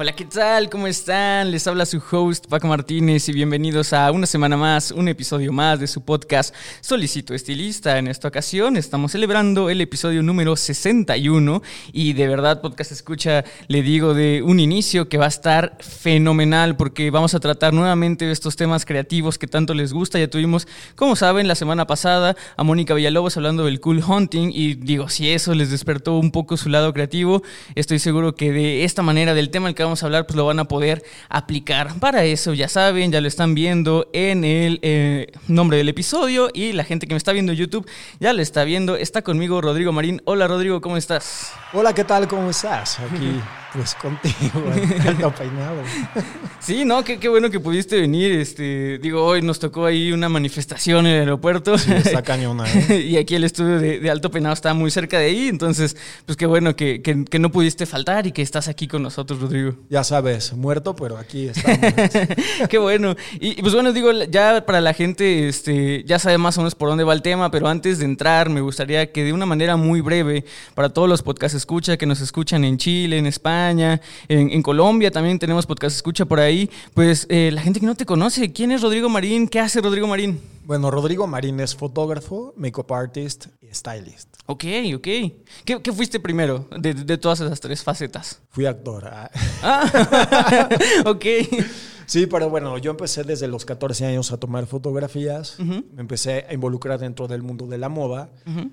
Hola, ¿qué tal? ¿Cómo están? Les habla su host Paco Martínez y bienvenidos a una semana más, un episodio más de su podcast Solicito Estilista. En esta ocasión estamos celebrando el episodio número 61 y de verdad podcast escucha, le digo de un inicio que va a estar fenomenal porque vamos a tratar nuevamente estos temas creativos que tanto les gusta. Ya tuvimos, como saben, la semana pasada a Mónica Villalobos hablando del cool hunting y digo, si eso les despertó un poco su lado creativo, estoy seguro que de esta manera del tema al que vamos a hablar, pues lo van a poder aplicar. Para eso, ya saben, ya lo están viendo en el eh, nombre del episodio y la gente que me está viendo en YouTube ya lo está viendo. Está conmigo Rodrigo Marín. Hola Rodrigo, ¿cómo estás? Hola, ¿qué tal? ¿Cómo estás? Aquí, pues contigo, alto peinado. Sí, no, qué, qué, bueno que pudiste venir. Este, digo, hoy nos tocó ahí una manifestación en el aeropuerto. Sí, está cañona, ¿eh? y aquí el estudio de, de, Alto Peinado está muy cerca de ahí. Entonces, pues qué bueno que, que, que, no pudiste faltar y que estás aquí con nosotros, Rodrigo. Ya sabes, muerto, pero aquí estamos. qué bueno. Y pues bueno, digo, ya para la gente, este, ya sabe más o menos por dónde va el tema, pero antes de entrar, me gustaría que de una manera muy breve, para todos los podcasts escucha, que nos escuchan en Chile, en España, en, en Colombia también tenemos podcast escucha por ahí. Pues eh, la gente que no te conoce, ¿quién es Rodrigo Marín? ¿Qué hace Rodrigo Marín? Bueno, Rodrigo Marín es fotógrafo, makeup artist y stylist. Ok, ok. ¿Qué, qué fuiste primero de, de, todas esas tres facetas? Fui actor. Ah, ok. Sí, pero bueno, yo empecé desde los 14 años a tomar fotografías. Uh -huh. Me empecé a involucrar dentro del mundo de la moda. Uh -huh.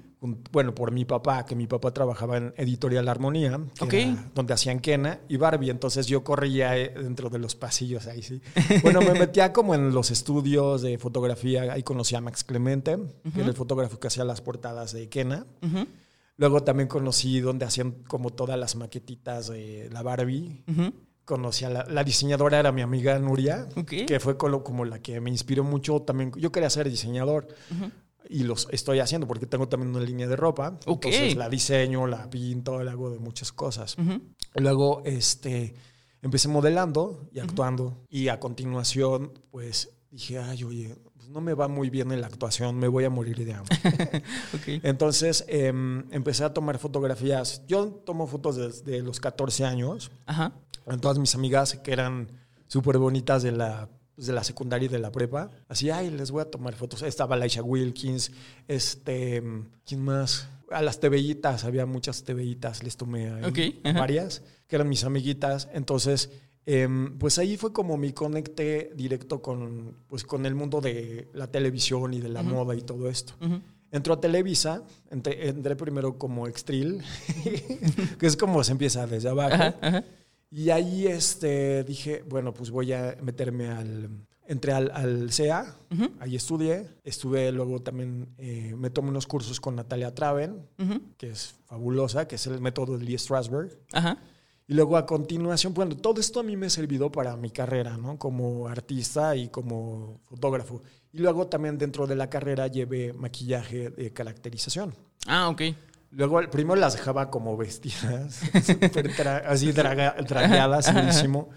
Bueno, por mi papá, que mi papá trabajaba en Editorial Armonía, okay. donde hacían Kena y Barbie. Entonces yo corría eh, dentro de los pasillos ahí, sí. Bueno, me metía como en los estudios de fotografía. Conocí a Max Clemente, uh -huh. que era el fotógrafo que hacía las portadas de Kena. Luego también conocí donde hacían como todas las maquetitas de la Barbie conocí a la, la, diseñadora, era mi amiga Nuria, okay. que fue como, como, la que me inspiró mucho también. Yo quería ser diseñador uh -huh. y los estoy haciendo porque tengo también una línea de ropa. Okay. Entonces la diseño, la pinto, la hago de muchas cosas. Uh -huh. Luego este, empecé modelando y actuando uh -huh. y a continuación pues dije, ay, oye, no me va muy bien en la actuación, me voy a morir de hambre. okay. Entonces eh, empecé a tomar fotografías. Yo tomo fotos desde los 14 años. Ajá todas mis amigas que eran súper bonitas de la, pues, de la secundaria y de la prepa. Así, ay, les voy a tomar fotos. Estaba Laisha Wilkins, este, ¿quién más? A las tebellitas, había muchas tebellitas, les tomé ahí okay. varias, que eran mis amiguitas. Entonces, eh, pues ahí fue como mi conecte directo con, pues, con el mundo de la televisión y de la uh -huh. moda y todo esto. Uh -huh. Entró a Televisa, entré, entré primero como extril, que es como se empieza desde abajo. Ajá, ajá. Y ahí este, dije, bueno, pues voy a meterme al... Entré al, al CEA, uh -huh. ahí estudié. Estuve luego también, eh, me tomé unos cursos con Natalia Traven, que es fabulosa, que es el método de Lee Strasberg. Ajá. Y luego a continuación, bueno, todo esto a mí me ha servido para mi carrera, ¿no? Como artista y como fotógrafo. Y luego también dentro de la carrera llevé maquillaje de caracterización. Ah, ok. Luego, primero las dejaba como vestidas, tra así dragueadas, muchísimo.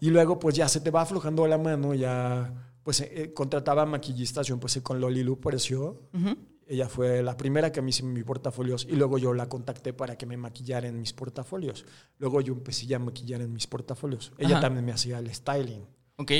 Y luego, pues ya se te va aflojando la mano, ya, pues eh, contrataba maquillistas. Yo empecé con Loli Lu Precio. Uh -huh. Ella fue la primera que me hizo mis portafolios y luego yo la contacté para que me maquillara en mis portafolios. Luego yo empecé ya a maquillar en mis portafolios. Ella Ajá. también me hacía el styling. Ok.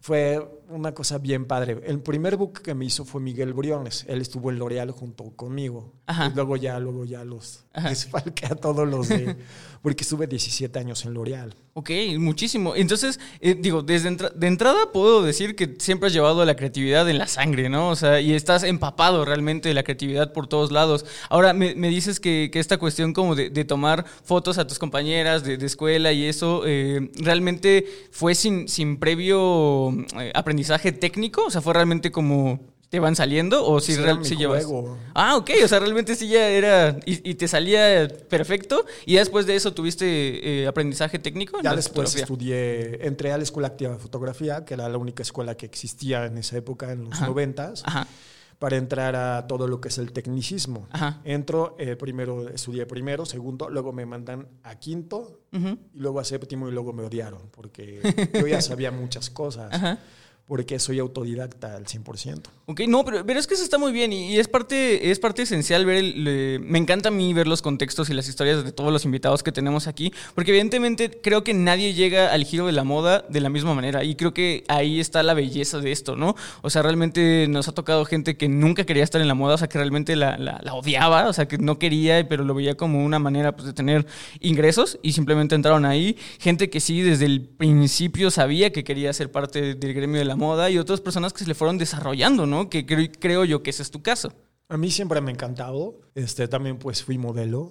Fue una cosa bien padre. El primer book que me hizo fue Miguel Briones. Él estuvo en L'Oreal junto conmigo. Ajá. Y luego ya, luego ya los desfalqué a todos los de... Porque estuve 17 años en L'Oreal. Ok, muchísimo. Entonces, eh, digo, desde entra de entrada puedo decir que siempre has llevado la creatividad en la sangre, ¿no? O sea, y estás empapado realmente de la creatividad por todos lados. Ahora, me, me dices que, que, esta cuestión como de, de, tomar fotos a tus compañeras de, de escuela y eso, eh, ¿realmente fue sin, sin previo eh, aprendizaje técnico? O sea, fue realmente como te van saliendo o si Ese real- si llevas. Ah, ok, o sea, realmente sí ya era y, y te salía perfecto y ya después de eso tuviste eh, aprendizaje técnico. en Ya la después fotografía? estudié, entré a la Escuela Activa de Fotografía, que era la única escuela que existía en esa época, en los noventas, Ajá. para entrar a todo lo que es el tecnicismo. Ajá. Entro, eh, primero estudié primero, segundo, luego me mandan a quinto, y luego a séptimo y luego me odiaron, porque yo ya sabía muchas cosas, Ajá. Porque soy autodidacta al 100%. Ok, no, pero, pero es que eso está muy bien y, y es parte es parte esencial ver el, me encanta a mí ver los contextos y las historias de todos los invitados que tenemos aquí, porque evidentemente creo que nadie llega al giro de la moda de la misma manera y creo que ahí está la belleza de esto, ¿no? O sea, realmente nos ha tocado gente que nunca quería estar en la moda, o sea, que realmente la, la- la odiaba, o sea, que no quería, pero lo veía como una manera pues, de tener ingresos y simplemente entraron ahí, gente que sí desde el principio sabía que quería ser parte del gremio de la moda y otras personas que se le fueron desarrollando, ¿no? Que creo, creo yo que ese es tu caso. A mí siempre me ha encantado, este, también pues fui modelo.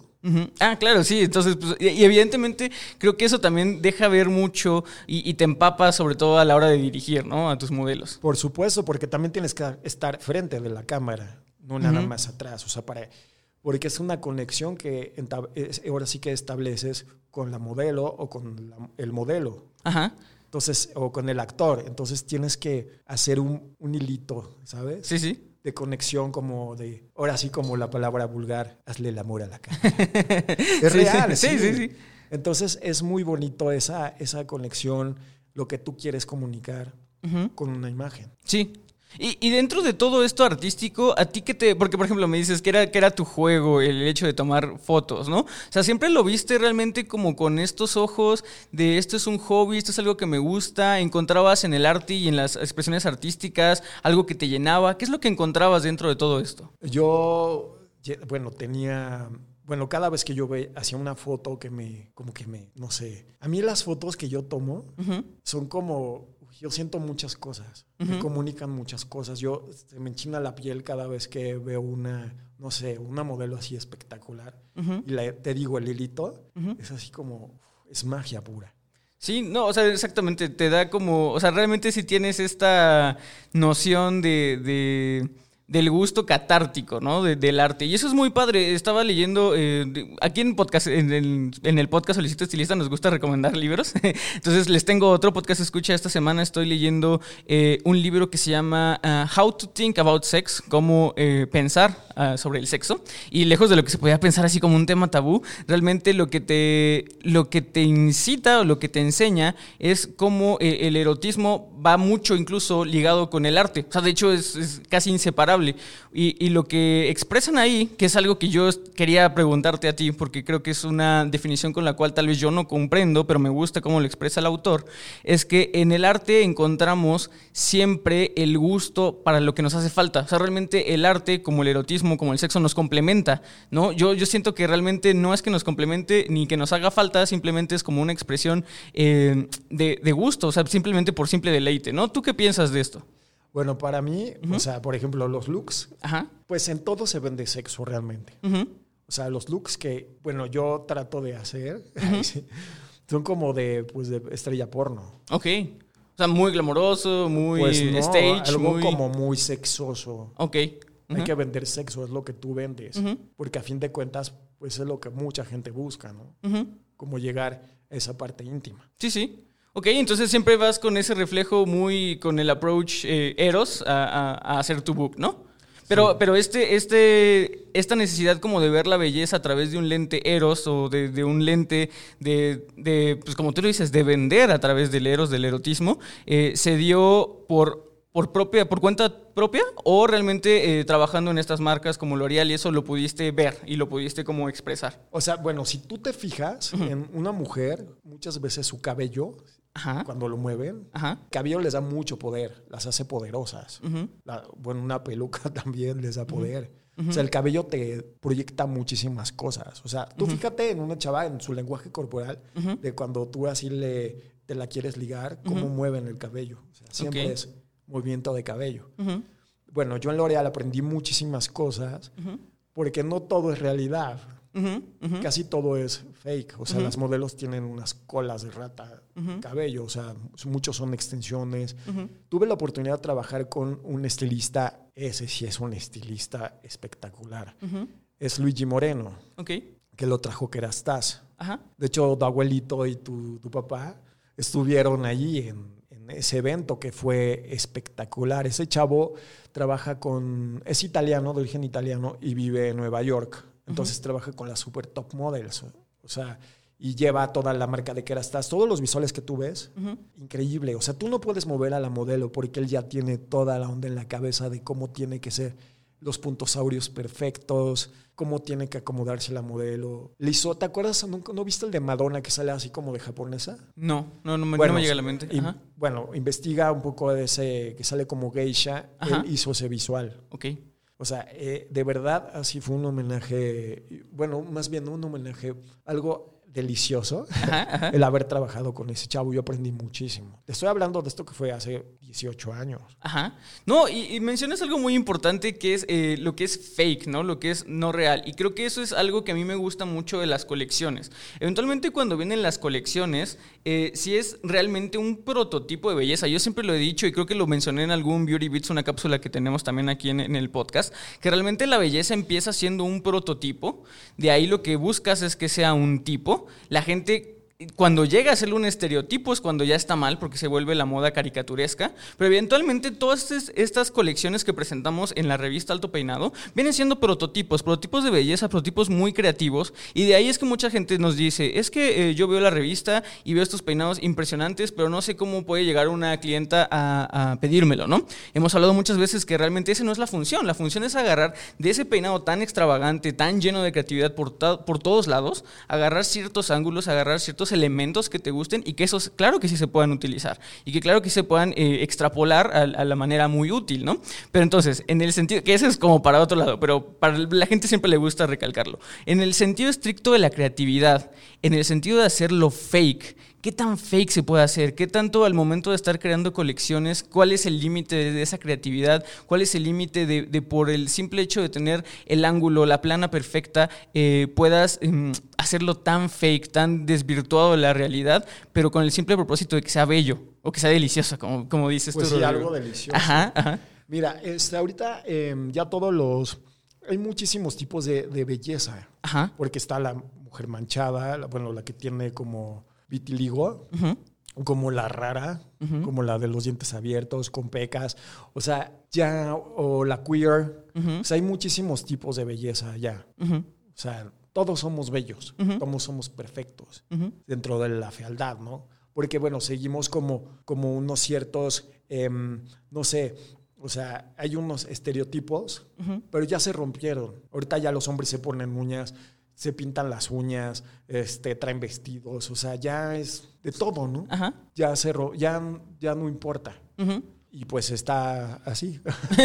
Ah, claro, sí. Entonces, pues, y, y evidentemente creo que eso también deja ver mucho y, y te empapa sobre todo a la hora de dirigir, ¿no? A tus modelos. Por supuesto, porque también tienes que estar frente de la cámara, no nada más atrás. O sea, para, porque es una conexión que ahora sí que estableces con la modelo o con la- el modelo. Ajá. Entonces, o con el actor. Entonces tienes que hacer un, un hilito, ¿sabes? Sí, sí. De conexión como de, ahora sí como la palabra vulgar, hazle el amor a la cara. es Sí, real, sí, sí. sí, sí. Entonces es muy bonito esa, esa conexión, lo que tú quieres comunicar con una imagen. Sí. Y, y dentro de todo esto artístico, a ti que te. Porque, por ejemplo, me dices que era, que era tu juego el hecho de tomar fotos, ¿no? O sea, siempre lo viste realmente como con estos ojos de esto es un hobby, esto es algo que me gusta. Encontrabas en el arte y en las expresiones artísticas algo que te llenaba. ¿Qué es lo que encontrabas dentro de todo esto? Yo, bueno, tenía, bueno, cada vez que yo ve, hacía una foto que me, como que me, no sé, a mí las fotos que yo tomo son como, yo siento muchas cosas, me comunican muchas cosas. Yo, se me enchina la piel cada vez que veo una, no sé, una modelo así espectacular. Y la- te digo, el hilito es así como, es magia pura. Sí, no, o sea, exactamente, te da como, o sea, realmente si tienes esta noción de, de- del gusto catártico, ¿no? De- del arte. Y eso es muy padre. Estaba leyendo, eh, aquí en, podcast, en, el, podcast Solicito Estilista nos gusta recomendar libros. Entonces les tengo otro podcast escucha esta semana. Estoy leyendo eh, un libro que se llama ah, How to Think About Sex, cómo eh, pensar ah, sobre el sexo. Y lejos de lo que se podía pensar así como un tema tabú, realmente lo que te, lo que te incita o lo que te enseña es cómo el erotismo va mucho incluso ligado con el arte. O sea, de hecho es casi inseparable. Y, lo que expresan ahí, que es algo que yo quería preguntarte a ti, porque creo que es una definición con la cual tal vez yo no comprendo, pero me gusta cómo lo expresa el autor, es que en el arte encontramos siempre el gusto para lo que nos hace falta. O sea, realmente el arte, como el erotismo, como el sexo, nos complementa, ¿no? Yo, yo siento que realmente no es que nos complemente ni que nos haga falta, simplemente es como una expresión eh, de, de gusto, o sea, simplemente por simple deleite, ¿no? ¿Tú qué piensas de esto? Bueno, para mí, o sea, por ejemplo, los looks, Ajá. pues en todo se vende sexo realmente. O sea, los looks que, bueno, yo trato de hacer son como de, pues, de estrella porno. Ok. O sea, muy glamoroso, muy Pues no, stage, algo muy... como muy sexoso. Ok. Hay que vender sexo, es lo que tú vendes. Porque a fin de cuentas, pues es lo que mucha gente busca, ¿no? Como llegar a esa parte íntima. Sí, sí. Ok, entonces siempre vas con ese reflejo muy, con el approach eh, eros a, a- a hacer tu book, ¿no? Pero, pero este, este, esta necesidad como de ver la belleza a través de un lente eros o de, de un lente de, de, pues como tú lo dices, de vender a través del eros, del erotismo, eh, se dio por, por propia, por cuenta propia o realmente eh, trabajando en estas marcas como L'Oreal y eso lo pudiste ver y lo pudiste como expresar. O sea, bueno, si tú te fijas en una mujer, muchas veces su cabello, Ajá. cuando lo mueven, Ajá. el cabello les da mucho poder, las hace poderosas. Ujú. La- bueno, una peluca también les da poder. O sea, el cabello te proyecta muchísimas cosas. O sea, tú fíjate en una chava, en su lenguaje corporal, de cuando tú así le, te la quieres ligar, cómo mueven el cabello. O sea, siempre Ok. es movimiento de cabello. Bueno, yo en L'Oreal aprendí muchísimas cosas porque no todo es realidad. Casi todo es fake. O sea, las modelos tienen unas colas de rata cabello. O sea, muchos son extensiones. Tuve la oportunidad de trabajar con un estilista. Ese sí es un estilista espectacular. Es Luigi Moreno, que lo trajo Kerastase. De hecho, tu abuelito y tu, tu papá estuvieron allí en, en ese evento que fue espectacular. Ese chavo trabaja con, es italiano, de origen italiano, y vive en Nueva York. Entonces trabaja con las super top models. O sea, y lleva toda la marca de Kerastase. Todos los visuales que tú ves, increíble. O sea, tú no puedes mover a la modelo porque él ya tiene toda la onda en la cabeza de cómo tiene que ser los puntos áureos perfectos, cómo tiene que acomodarse la modelo. Liso, ¿te acuerdas? ¿No, no viste el de Madonna que sale así como de japonesa? No, no, no, me- no me llega a la mente. y- bueno, investiga un poco de ese que sale como geisha. Ajá. Él hizo ese visual. Ok. O sea, eh, de verdad, así fue un homenaje, bueno, más bien un homenaje, algo delicioso, Ajá, ajá. el haber trabajado con ese chavo. Yo aprendí muchísimo. Te estoy hablando de esto que fue hace 18 años. Ajá. No, y, y mencionas algo muy importante que es eh, lo que es fake, ¿no? Lo que es no real. Y creo que eso es algo que a mí me gusta mucho de las colecciones. Eventualmente cuando vienen las colecciones, eh, si es realmente un prototipo de belleza, yo siempre lo he dicho y creo que lo mencioné en algún Beauty Bits, una cápsula que tenemos también aquí en, en el podcast, que realmente la belleza empieza siendo un prototipo, de ahí lo que buscas es que sea un tipo, la gente cuando llega a ser un estereotipo es cuando ya está mal porque se vuelve la moda caricaturesca, pero eventualmente todas es- estas colecciones que presentamos en la revista Alto Peinado vienen siendo prototipos, prototipos de belleza, prototipos muy creativos y de ahí es que mucha gente nos dice, es que eh, yo veo la revista y veo estos peinados impresionantes, pero no sé cómo puede llegar una clienta a, pedírmelo, ¿no? Hemos hablado muchas veces que realmente esa no es la función, la función es agarrar de ese peinado tan extravagante, tan lleno de creatividad por, por todos lados, agarrar ciertos ángulos, agarrar ciertos elementos que te gusten y que esos, claro que sí se puedan utilizar y que claro que se puedan eh, extrapolar a, la manera muy útil, ¿no? Pero entonces, en el sentido, que ese es como para otro lado, pero para la gente siempre le gusta recalcarlo, en el sentido estricto de la creatividad, en el sentido de hacerlo fake, ¿Qué tan fake se puede hacer? ¿Qué tanto al momento de estar creando colecciones, cuál es el límite de esa creatividad? ¿Cuál es el límite de, de por el simple hecho de tener el ángulo, la plana perfecta, eh, puedas em, hacerlo tan fake, tan desvirtuado de la realidad, pero con el simple propósito de que sea bello o que sea delicioso, como, como dices Pues tú. sí, algo delicioso. Ajá, ajá. Mira, este, ahorita em, ya todos los... Hay muchísimos tipos de, de belleza. Ajá. Porque está la mujer manchada, la- bueno, la que tiene como vitiligo, como la rara, como la de los dientes abiertos, con pecas. O sea, ya, o la queer. O sea, hay muchísimos tipos de belleza ya. O sea, todos somos bellos, todos somos perfectos dentro de la fealdad, ¿no? Porque, bueno, seguimos como, como unos ciertos, em, no sé, o sea, hay unos estereotipos, pero ya se rompieron. Ahorita ya los hombres se ponen uñas, se pintan las uñas, este, traen vestidos, o sea, ya es de todo, ¿no? Ajá. Ya, se ro- ya, ya no importa. Ujú. Y pues está así.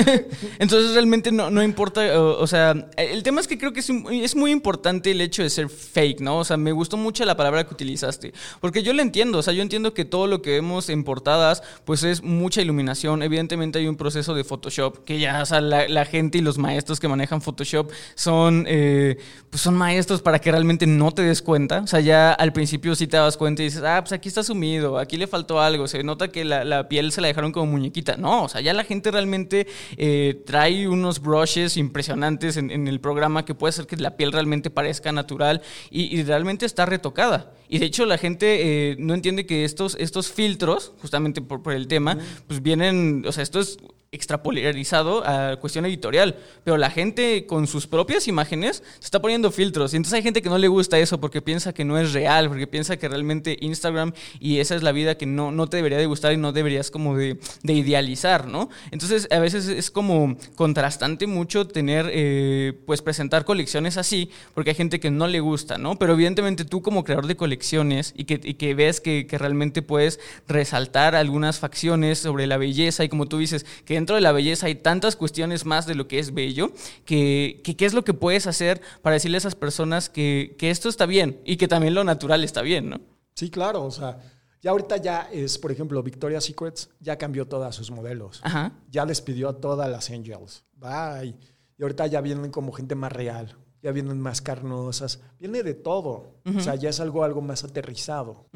Entonces realmente no, no importa, o, sea, el tema es que creo que es, es muy importante el hecho de ser fake, ¿no? O sea, me gustó mucho la palabra que utilizaste, porque yo lo entiendo, o sea, yo entiendo que todo lo que vemos en portadas, pues es mucha iluminación, evidentemente hay un proceso de Photoshop, que ya, o sea, la, gente y los maestros que manejan Photoshop son, eh, pues son maestros para que realmente no te des cuenta, o sea, ya al principio sí te das cuenta y dices, ah, pues aquí está sumido, aquí le faltó algo, se nota que la piel se la dejaron como muñequita, no, o sea, ya la gente realmente eh, trae unos brushes impresionantes en, en el programa que puede hacer que la piel realmente parezca natural y, y realmente está retocada. Y de hecho la gente eh, no entiende que estos, estos filtros, justamente por, por el tema, pues vienen, o sea, esto es extrapolarizado a cuestión editorial, pero la gente con sus propias imágenes se está poniendo filtros y entonces hay gente que no le gusta eso porque piensa que no es real, porque piensa que realmente Instagram y esa es la vida que no, no te debería de gustar y no deberías como de, de idealizar, ¿no? Entonces a veces es como contrastante mucho tener, eh, pues presentar colecciones así, porque hay gente que no le gusta, ¿no? Pero evidentemente tú como creador de colecciones y que, y que ves que, que realmente puedes resaltar algunas facciones sobre la belleza y como tú dices, que dentro de la belleza hay tantas cuestiones más de lo que es bello, que, que qué es lo que puedes hacer para decirle a esas personas que, que esto está bien y que también lo natural está bien, ¿no? Sí, claro, o sea, ya ahorita ya es, por ejemplo, Victoria's Secrets ya cambió todas sus modelos. Ajá. Ya despidió a todas las Angels. Bye. Y ahorita ya vienen como gente más real, ya vienen más carnosas, viene de todo. O sea, ya es algo, algo más aterrizado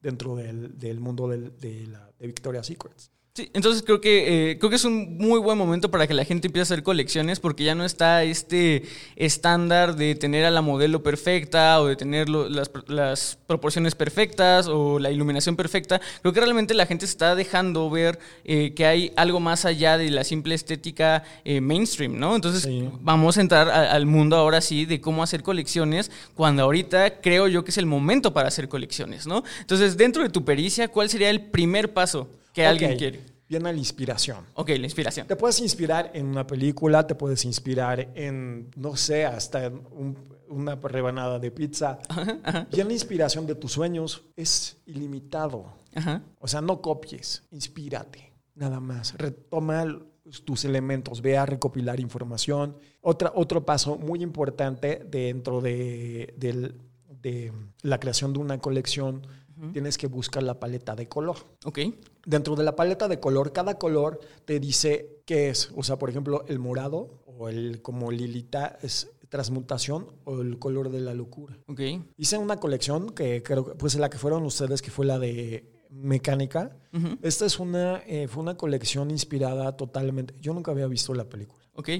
dentro del, del mundo del- de, la, de Victoria's Secrets. Sí, entonces creo que eh, creo que es un muy buen momento para que la gente empiece a hacer colecciones porque ya no está este estándar de tener a la modelo perfecta o de tener lo- las, las proporciones perfectas o la iluminación perfecta. Creo que realmente la gente se está dejando ver eh, que hay algo más allá de la simple estética eh, mainstream, ¿no? Entonces Sí. vamos a entrar a- al mundo ahora sí de cómo hacer colecciones cuando ahorita creo yo que es el momento para hacer colecciones, ¿no? Entonces dentro de tu pericia, ¿cuál sería el primer paso que alguien quiere? Viene la inspiración. Ok, la inspiración. Te puedes inspirar en una película, te puedes inspirar en, no sé, hasta en un- una rebanada de pizza. Ya la inspiración de tus sueños es ilimitado. Ajá. O sea, no copies, inspírate, nada más. Retoma tus elementos, ve a recopilar información. Otra, otro paso muy importante dentro de, de la creación de una colección, tienes que buscar la paleta de color. Ok. Dentro de la paleta de color, cada color te dice qué es. O sea, por ejemplo, el morado o el como lilita es transmutación o el color de la locura. Ok. Hice una colección que creo que pues la que fueron ustedes, que fue la de mecánica. Esta es una, eh, fue una colección inspirada totalmente. Yo nunca había visto la película. Ok.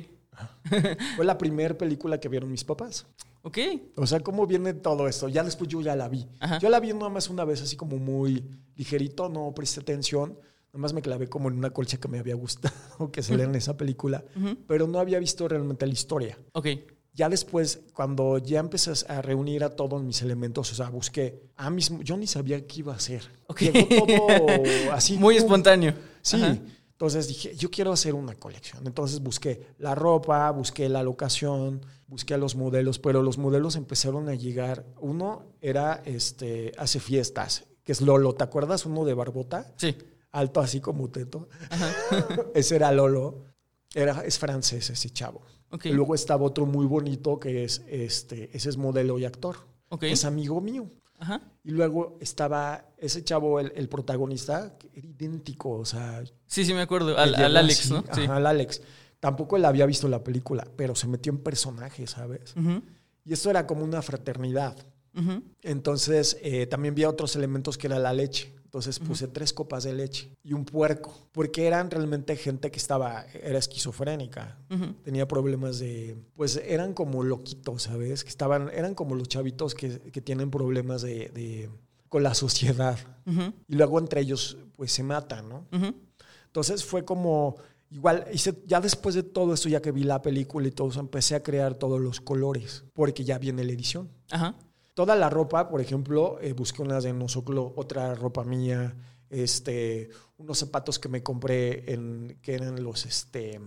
Fue la primera película que vieron mis papás. Ok. O sea, ¿cómo viene todo esto? Ya después yo ya la vi. Ajá. Yo la vi nada más una vez así como muy ligerito, no presté atención. Nada más me clavé como en una colcha que me había gustado, que se en esa película, pero no había visto realmente la historia. Ok. Ya después, cuando ya empecé a reunir a todos mis elementos, o sea, busqué, ah, mismo, yo ni sabía qué iba a hacer. Ok. Llegó todo así. Muy pum. espontáneo. Sí. Ajá. Entonces dije, yo quiero hacer una colección. Entonces busqué la ropa, busqué la locación, busqué a los modelos, pero los modelos empezaron a llegar. Uno era, este, hace fiestas, que es Lolo. ¿Te acuerdas? Uno de Barbota, Sí. alto así como Teto. ese era Lolo. Era, es francés ese chavo. Ok. Y luego estaba otro muy bonito que es, este, ese es modelo y actor. Ok. Es amigo mío. Ajá. Y luego estaba ese chavo, el, el protagonista, que era idéntico, o sea, Sí, sí, me acuerdo. Al, Alex, así, ¿no? Sí. Al Alex. Tampoco él había visto la película, pero se metió en personaje, ¿sabes? Y esto era como una fraternidad. Entonces, eh, también vi otros elementos que era la leche. Entonces puse tres copas de leche y un puerco, porque eran realmente gente que estaba, era esquizofrénica, Ujú. tenía problemas de, pues eran como loquitos, ¿sabes? Que estaban, eran como los chavitos que, que tienen problemas de, de- con la sociedad. Y luego entre ellos, pues se matan, ¿no? Entonces fue como, igual, hice, ya después de todo esto, ya que vi la película y todo eso, empecé a crear todos los colores, porque ya viene la edición. Ajá. Toda la ropa, por ejemplo, eh, busqué unas de Nosoclo, otra ropa mía, este, unos zapatos que me compré en, que eran los, este,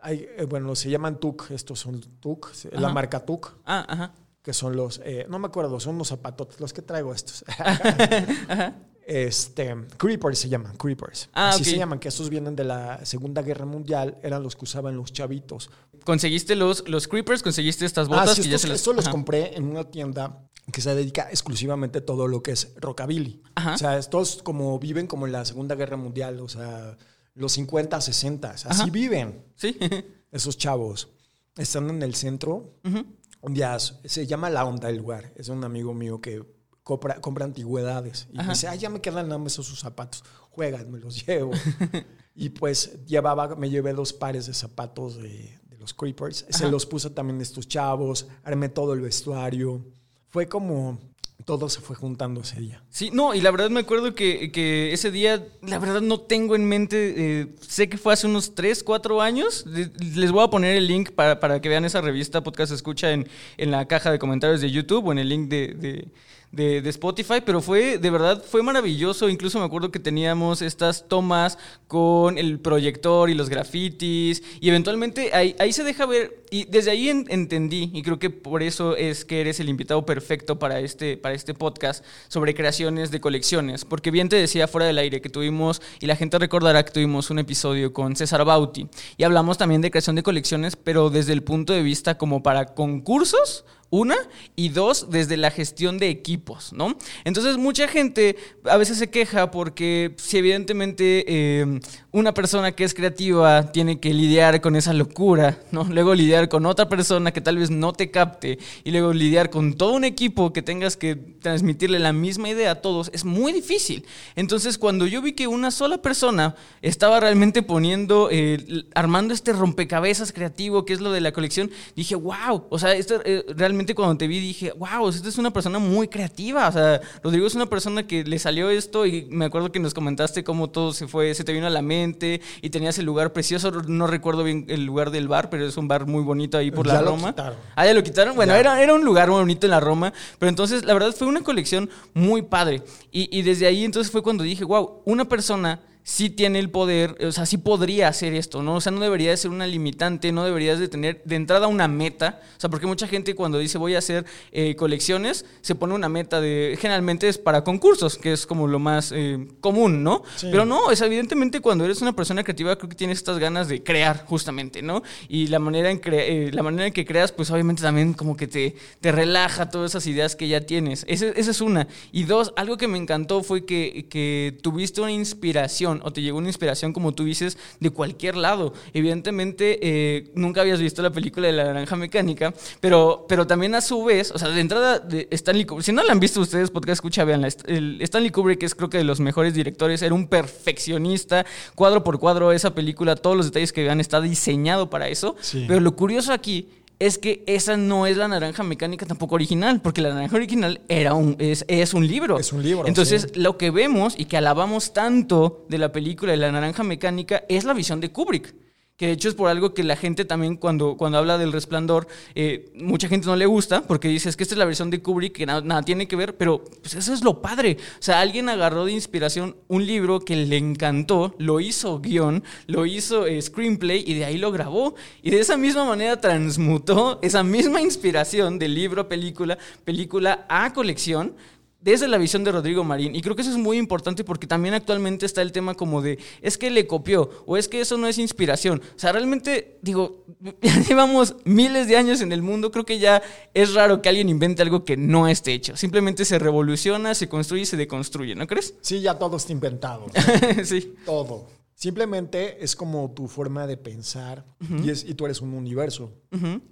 hay, eh, bueno, se llaman TUC, estos son TUC, se- la Ajá. marca TUC, Ah, ajá. que son los, eh, no me acuerdo, son unos zapatos, los que traigo estos. Este, Creepers se llaman, Creepers. Ah, Así ok. se llaman, que estos vienen de la Segunda Guerra Mundial, eran los que usaban los chavitos. Conseguiste los, los creepers, conseguiste estas botas Ah, sí, que ya se las. los compré en una tienda que se dedica exclusivamente a todo lo que es rockabilly. Ajá. O sea, estos como viven como en la Segunda Guerra Mundial, o sea, los 50, 60, así Ajá. viven Sí. esos chavos. Están en el centro. Ujú. Un día se llama La Onda el lugar. Es un amigo mío que compra, compra antigüedades. Y Ajá. dice, ay, ya me quedan nada más esos zapatos. Juegan, me los llevo. y pues llevaba, me llevé dos pares de zapatos de, de los Creepers. Se los puse también a estos chavos. Armé todo el vestuario. Fue como todo se fue juntando ese día. Sí, no, y la verdad me acuerdo que, que ese día, la verdad no tengo en mente, eh, sé que fue hace unos 3, 4 años. Le- Les voy a poner el link para, para que vean esa revista Podcast Escucha en, en la caja de comentarios de YouTube o en el link de, de- de- Spotify, pero fue, de verdad, fue maravilloso. Incluso me acuerdo que teníamos estas tomas con el proyector y los grafitis, y eventualmente ahí, ahí se deja ver, y desde ahí en- entendí, y creo que por eso es que eres el invitado perfecto para este, para este podcast sobre creaciones de colecciones, porque bien te decía fuera del aire que tuvimos, y la gente recordará que tuvimos un episodio con César Bauti, y hablamos también de creación de colecciones, pero desde el punto de vista como para concursos, Una, y dos, desde la gestión de equipos, ¿no? Entonces, mucha gente a veces se queja porque si evidentemente eh, una persona que es creativa tiene que lidiar con esa locura, ¿no? Luego lidiar con otra persona que tal vez no te capte y luego lidiar con todo un equipo que tengas que transmitirle la misma idea a todos, es muy difícil. Entonces, cuando yo vi que una sola persona estaba realmente poniendo, eh, armando este rompecabezas creativo, que es lo de la colección, dije, wow, o sea, esto, eh, realmente cuando te vi dije, wow, esta es una persona muy creativa. O sea, Rodrigo es una persona que le salió esto y me acuerdo que nos comentaste cómo todo se fue, se te vino a la mente y tenías el lugar precioso. No recuerdo bien el lugar del bar, pero es un bar muy bonito ahí por la Roma. Ah, ya lo quitaron. Bueno, era, era un lugar muy bonito en la Roma, pero entonces la verdad fue una colección muy padre. Y, y desde ahí entonces fue cuando dije, wow, una persona sí tiene el poder, o sea, sí podría hacer esto, ¿no? O sea, no debería de ser una limitante, no deberías de tener de entrada una meta, o sea, porque mucha gente cuando dice voy a hacer eh, colecciones, se pone una meta de, generalmente es para concursos, que es como lo más eh, común, ¿no? Pero no, es evidentemente cuando eres una persona creativa creo que tienes estas ganas de crear, justamente, ¿no? Y la manera en, eh, la manera en que creas, pues obviamente también como que te, te relaja todas esas ideas que ya tienes. Esa, es una. Y dos, algo que me encantó fue que, que tuviste una inspiración o te llegó una inspiración, como tú dices, de cualquier lado. Evidentemente, eh, nunca habías visto la película de la naranja mecánica, pero, pero también a su vez, o sea, de entrada de Stanley Kubrick, si no la han visto ustedes, podcast escucha, vean, Stanley Kubrick es creo que de los mejores directores, era un perfeccionista, cuadro por cuadro, esa película, todos los detalles que vean, está diseñado para eso. Pero lo curioso aquí es que esa no es la naranja mecánica tampoco original, porque la naranja original era un, es, es un libro. Es un libro. Entonces, lo que vemos y que alabamos tanto de la película de la naranja mecánica es la visión de Kubrick que de hecho es por algo que la gente también cuando, cuando habla del resplandor, eh, mucha gente no le gusta porque dice es que esta es la versión de Kubrick que nada, tiene que ver, pero pues eso es lo padre. O sea, alguien agarró de inspiración un libro que le encantó, lo hizo guion, lo hizo eh, screenplay y de ahí lo grabó. Y de esa misma manera transmutó esa misma inspiración del libro, película, película a colección desde la visión de Rodrigo Marín. Y creo que eso es muy importante porque también actualmente está el tema como de, es que le copió o es que eso no es inspiración. O sea, realmente, digo, ya llevamos miles de años en el mundo, creo que ya es raro que alguien invente algo que no esté hecho. Simplemente se revoluciona, se construye y se deconstruye, ¿no crees? Sí, ya todo está inventado. sí. Todo. Simplemente es como tu forma de pensar y, es, y tú eres un universo.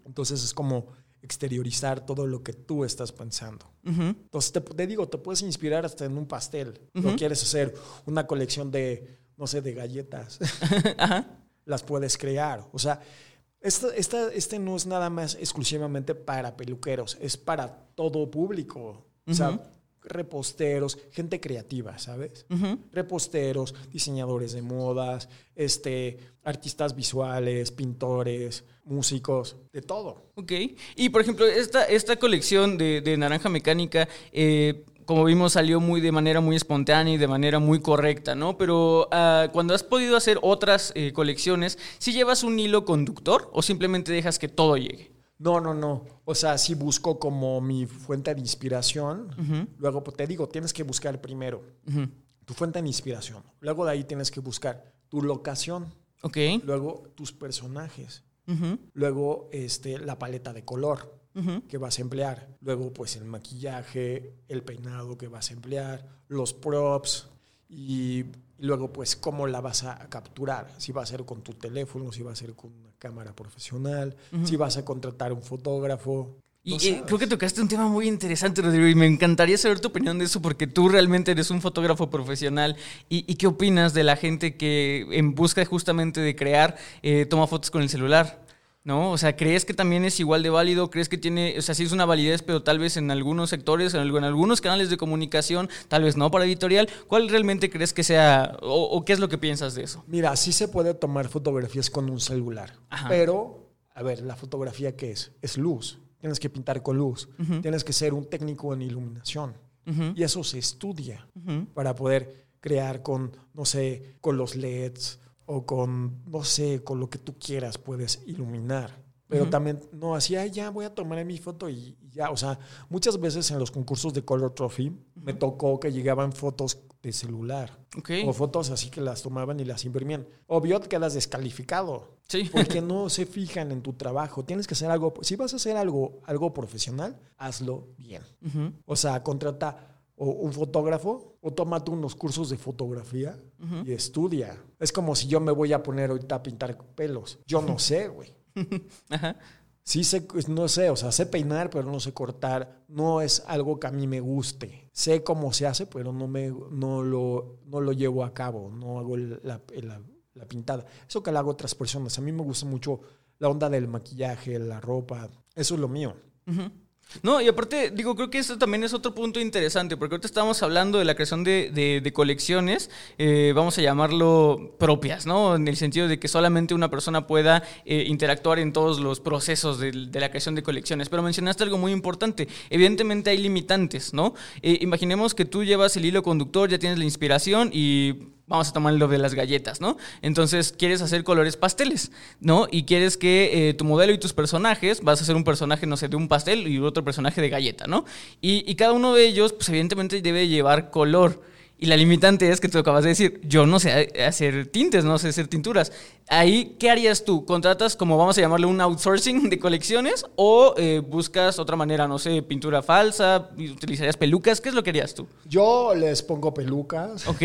Entonces es como exteriorizar todo lo que tú estás pensando. Entonces, te, digo, te puedes inspirar hasta en un pastel. No quieres hacer una colección de, no sé, de galletas. Las puedes crear. O sea, esta, este no es nada más exclusivamente para peluqueros, es para todo público. O sea, reposteros, gente creativa, ¿sabes? Reposteros, diseñadores de modas, este, artistas visuales, pintores, músicos, de todo. Ok. Y por ejemplo, esta, esta colección de, Naranja Mecánica, eh, como vimos, salió muy de manera muy espontánea y de manera muy correcta, ¿no? Pero ah, cuando has podido hacer otras eh, colecciones, ¿sí llevas un hilo conductor o simplemente dejas que todo llegue? No, no, no. O sea, sí busco como mi fuente de inspiración. Luego, pues, te digo, tienes que buscar primero tu fuente de inspiración. Luego de ahí tienes que buscar tu locación. Ok. Luego tus personajes. Luego este, la paleta de color que vas a emplear. Luego, pues el maquillaje, el peinado que vas a emplear, los props y luego, pues, cómo la vas a capturar. Si va a ser con tu teléfono, si va a ser con una cámara profesional, si vas a contratar un fotógrafo. Y eh, creo que tocaste un tema muy interesante, Rodrigo, y me encantaría saber tu opinión de eso, porque tú realmente eres un fotógrafo profesional. ¿Y, qué opinas de la gente que en busca justamente de crear eh, toma fotos con el celular? ¿No? O sea, ¿crees que también es igual de válido? ¿Crees que tiene, o sea, sí es una validez, pero tal vez en algunos sectores, en, algunos canales de comunicación, tal vez no para editorial? ¿Cuál realmente crees que sea, o, qué es lo que piensas de eso? Mira, sí se puede tomar fotografías con un celular, pero, a ver, ¿la fotografía qué es? Es luz. Tienes que pintar con luz. Tienes que ser un técnico en iluminación. Y eso se estudia para poder crear con, no sé, con los LEDs, o con, no sé, con lo que tú quieras puedes iluminar. Pero también, no, así, "Ay, ya voy a tomar mi foto y y ya. O sea, muchas veces en los concursos de Color Trophy me tocó que llegaban fotos de celular. Ok. O fotos así que las tomaban y las imprimían. Obvio, quedas descalificado. Sí. Porque no se fijan en tu trabajo. Tienes que hacer algo. Si vas a hacer algo, algo profesional, hazlo bien. O sea, contrata o un fotógrafo o tómate unos cursos de fotografía y estudia. Es como si yo me voy a poner ahorita a pintar pelos. Yo no sé, güey. Ajá. Sí sé, pues, no sé, o sea, sé peinar, pero no sé cortar. No es algo que a mí me guste. Sé cómo se hace, pero no, me, no, lo, no lo llevo a cabo. No hago la, la- la pintada. Eso que lo hago otras personas. A mí me gusta mucho la onda del maquillaje, la ropa. Eso es lo mío. Ujú. No, y aparte, digo, creo que eso también es otro punto interesante, porque ahorita estamos hablando de la creación de, de- colecciones, eh, vamos a llamarlo propias, ¿no? En el sentido de que solamente una persona pueda eh, interactuar en todos los procesos de, de la creación de colecciones. Pero mencionaste algo muy importante. Evidentemente hay limitantes, ¿no? Eh, imaginemos que tú llevas el hilo conductor, ya tienes la inspiración y vamos a tomar lo de las galletas, ¿no? Entonces quieres hacer colores pasteles, ¿no? Y quieres que eh, tu modelo y tus personajes, vas a hacer un personaje, no sé, de un pastel y otro personaje de galleta, ¿no? Y, y cada uno de ellos, pues evidentemente debe llevar color. Y la limitante es que tú acabas de decir, yo no sé hacer tintes, no sé hacer tinturas. Ahí, ¿qué harías tú? ¿Contratas como vamos a llamarle un outsourcing de colecciones o eh, buscas otra manera, no sé, pintura falsa, utilizarías pelucas? ¿Qué es lo que harías tú? Yo les pongo pelucas. ¿Ok?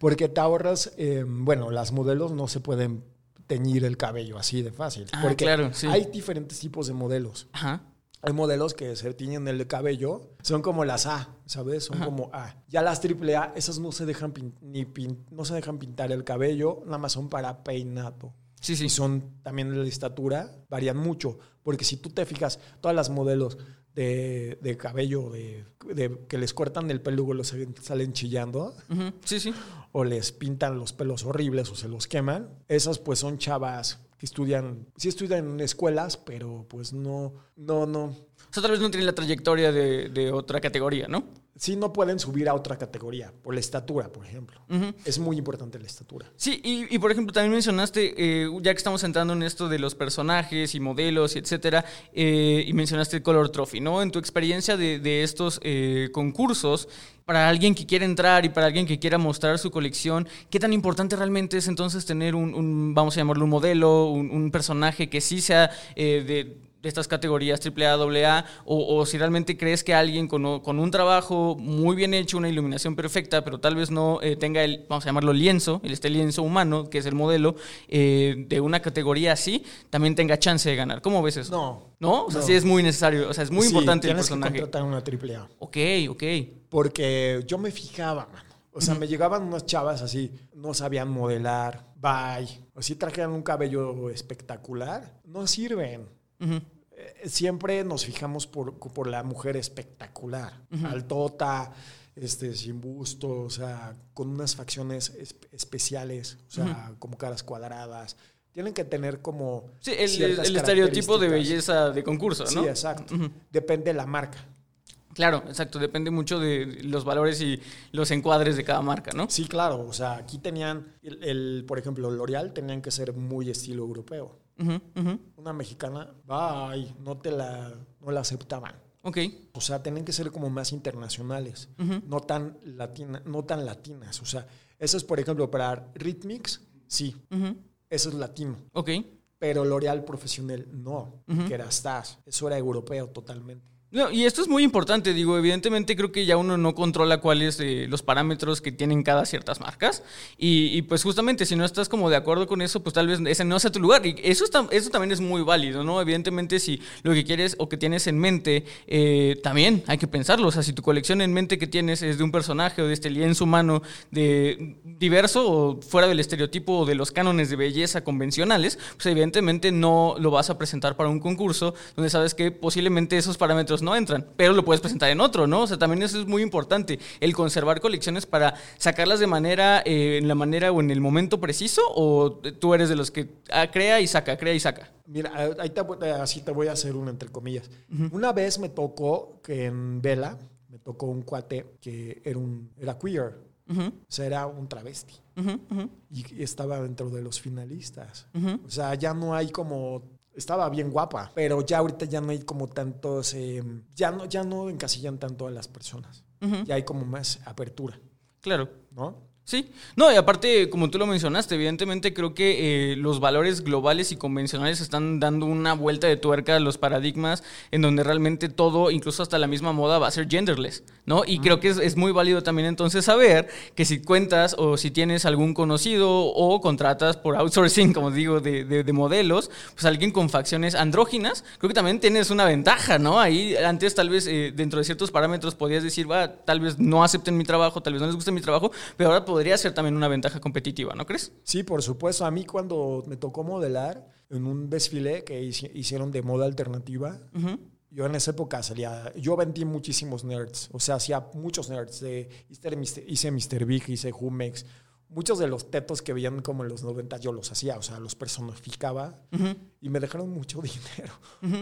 Porque te ahorras, eh, bueno, las modelos no se pueden teñir el cabello así de fácil. Ah, porque claro, sí. hay diferentes tipos de modelos. Ajá. Hay modelos que se tiñen el cabello, son como las A, ¿sabes? Son como A. Ya las triple A, esas no se dejan pin- ni pin- no se dejan pintar el cabello, nada más son para peinado. Sí, sí. Y son también de la estatura, varían mucho. Porque si tú te fijas, todas las modelos de, de cabello de, de- que les cortan el pelo y los salen- salen chillando, Sí, sí. O les pintan los pelos horribles o se los queman, esas pues son chavas que estudian, sí estudian en escuelas, pero pues no, no, no, O sea, tal vez no tiene la trayectoria de, de otra categoría, ¿no? Sí no pueden subir a otra categoría, por la estatura, por ejemplo. Es muy importante la estatura. Sí, y, y, por ejemplo, también mencionaste, eh, ya que estamos entrando en esto de los personajes y modelos y etcétera, eh, y mencionaste el Color Trophy, ¿no? En tu experiencia de, de estos eh, concursos, para alguien que quiera entrar y para alguien que quiera mostrar su colección, ¿qué tan importante realmente es entonces tener un, un, vamos a llamarlo un modelo, un, un personaje que sí sea de estas categorías AAA, AA, o, o si realmente crees que alguien con, con un trabajo muy bien hecho, una iluminación perfecta, pero tal vez no eh, tenga el, vamos a llamarlo lienzo, el este lienzo humano, que es el modelo, eh, de una categoría así, también tenga chance de ganar. ¿Cómo ves eso? No. ¿No? O sea, No. sí es muy necesario, o sea, es muy Sí, importante el personaje. que contratar una triple A. Ok, ok. Porque yo me fijaba, mano. O sea, me llegaban unas chavas así, no sabían modelar, bye. O si trajeran un cabello espectacular, no sirven. Eh, siempre nos fijamos por, por la mujer espectacular, altota, este, sin busto, o sea, con unas facciones espe- especiales, o sea, como caras cuadradas. Tienen que tener como... Sí, el, el estereotipo de belleza de concurso, ¿no? Sí, exacto. Depende de la marca. Claro, exacto. Depende mucho de los valores y los encuadres de cada marca, ¿no? Sí, claro. O sea, aquí tenían, el, el, por ejemplo, L'Oreal tenían que ser muy estilo europeo. Una mexicana, ay, no te la, no la aceptaban. Ok. O sea, tienen que ser como más internacionales, no tan latina, no tan latinas. O sea, eso es, por ejemplo, para Rhythmix, sí, eso es latino. Ok. Pero L'Oreal profesional, no, que era. Eso era europeo totalmente. No, y esto es muy importante, digo, evidentemente creo que ya uno no controla cuáles eh, los parámetros que tienen cada ciertas marcas. Y, y, pues justamente si no estás como de acuerdo con eso, pues tal vez ese no sea tu lugar. Y eso, está, eso también es muy válido, ¿no? Evidentemente si lo que quieres o que tienes en mente, eh, también hay que pensarlo, o sea, si tu colección en mente que tienes es de un personaje o de este lienzo humano de diverso o fuera del estereotipo o de los cánones de belleza convencionales, pues evidentemente no lo vas a presentar para un concurso donde sabes que posiblemente esos parámetros no entran, pero lo puedes presentar en otro, ¿no? O sea, también eso es muy importante, el conservar colecciones para sacarlas de manera, eh, en la manera o en el momento preciso, o tú eres de los que ah, crea y saca, crea y saca. Mira, ahí te, voy- así te voy a hacer una entre comillas. Una vez me tocó que en Vela me tocó un cuate que era un era queer, o sea, era un travesti y estaba dentro de los finalistas. O sea, ya no hay como estaba bien guapa, pero ya ahorita ya no hay como tantos, eh, ya, no, ya no encasillan tanto a las personas. Ya hay como más apertura, Claro. ¿no? Sí, no, y aparte, como tú lo mencionaste, evidentemente creo que eh, los valores globales y convencionales están dando una vuelta de tuerca a los paradigmas en donde realmente todo, incluso hasta la misma moda, va a ser genderless, ¿no? Y creo que es, es muy válido también entonces saber que si cuentas o si tienes algún conocido o contratas por outsourcing, como digo, de, de- de modelos, pues alguien con facciones andróginas, creo que también tienes una ventaja, ¿no? Ahí antes tal vez eh, dentro de ciertos parámetros podías decir, va, tal vez no acepten mi trabajo, tal vez no les guste mi trabajo, pero ahora podría ser también una ventaja competitiva, ¿no crees? Sí, por supuesto. A mí cuando me tocó modelar en un desfile que hici- hicieron de moda alternativa, yo en esa época salía, yo vendí muchísimos nerds, o sea, hacía muchos nerds. De, hice, Mr. Big, hice Humex. Muchos de los tetos que veían como en los 90 yo los hacía, o sea, los personificaba y me dejaron mucho dinero.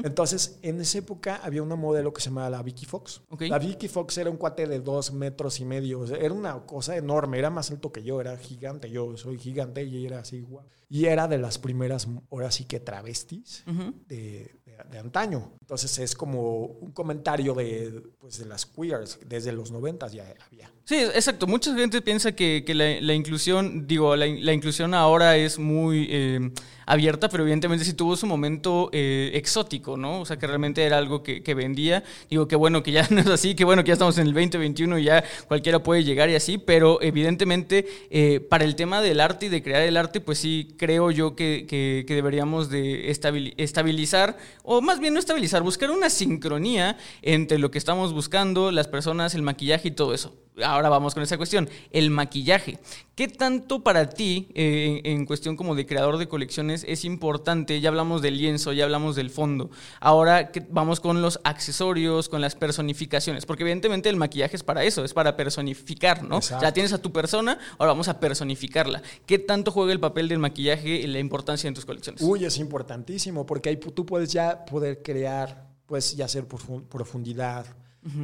Entonces, en esa época había una modelo que se llamaba la Vicky Fox. La Vicky Fox era un cuate de dos metros y medio, o sea, era una cosa enorme, era más alto que yo, era gigante, yo soy gigante y era así igual. Y era de las primeras, ahora sí que travestis de- de antaño. Entonces es como un comentario de, pues, de las queers, desde los 90 ya había. Sí, exacto. Mucha gente piensa que, que la, la inclusión, digo, la, la inclusión ahora es muy eh, abierta, pero evidentemente sí tuvo su momento eh, exótico, ¿no? O sea, que realmente era algo que, vendía. Digo, que bueno que ya no es así, que bueno que ya estamos en el 2021 y ya cualquiera puede llegar y así, pero evidentemente eh, para el tema del arte y de crear el arte, pues sí creo yo que, que- deberíamos de estabili- estabilizar, o más bien no estabilizar, buscar una sincronía entre lo que estamos buscando, las personas, el maquillaje y todo eso. Ahora vamos con esa cuestión, el maquillaje. ¿Qué tanto para ti, eh, en, cuestión como de creador de colecciones, es importante? Ya hablamos del lienzo, ya hablamos del fondo. Ahora vamos con los accesorios, con las personificaciones, porque evidentemente el maquillaje es para eso, es para personificar, ¿no? Ya tienes a tu persona, ahora vamos a personificarla. ¿Qué tanto juega el papel del maquillaje en la importancia en tus colecciones? Uy, es importantísimo porque ahí tú puedes ya poder crear, puedes ya hacer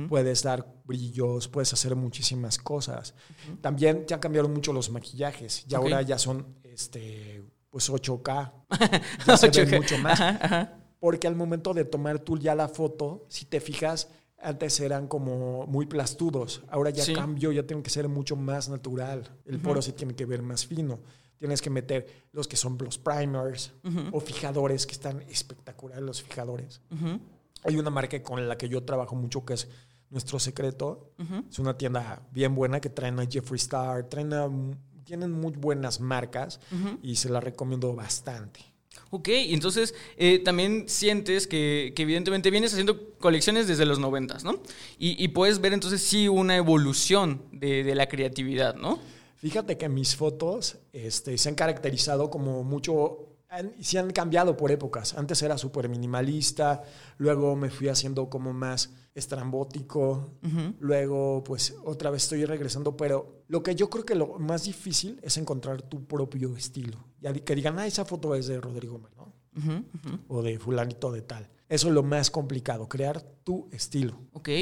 puedes dar brillos, puedes hacer muchísimas cosas. También ya cambiaron mucho los maquillajes y ahora ya son este pues 8K. Ya se ven 8K. mucho más. Ajá, ajá. Porque al momento de tomar tú ya la foto, si te fijas, antes eran como muy plastudos. Ahora ya Sí. cambio, ya tiene que ser mucho más natural. El poro se tiene que ver más fino. Tienes que meter los que son los primers o fijadores, que están espectaculares los fijadores. Hay una marca con la que yo trabajo mucho que es Nuestro Secreto. Es una tienda bien buena que traen a Jeffree Star, traen a- tienen muy buenas marcas y se la recomiendo bastante. Ok, entonces eh, también sientes que, que evidentemente vienes haciendo colecciones desde los noventas, ¿no? Y, y puedes ver entonces sí una evolución de, de la creatividad, ¿no? Fíjate que mis fotos este, se han caracterizado como mucho, han, se han cambiado por épocas. Antes era súper minimalista, luego me fui haciendo como más estrambótico, luego pues otra vez estoy regresando, pero lo que yo creo que lo más difícil es encontrar tu propio estilo. Di- que digan, ah, esa foto es de Rodrigo Mar, ¿no? O de fulanito de tal. Eso es lo más complicado, crear tu estilo.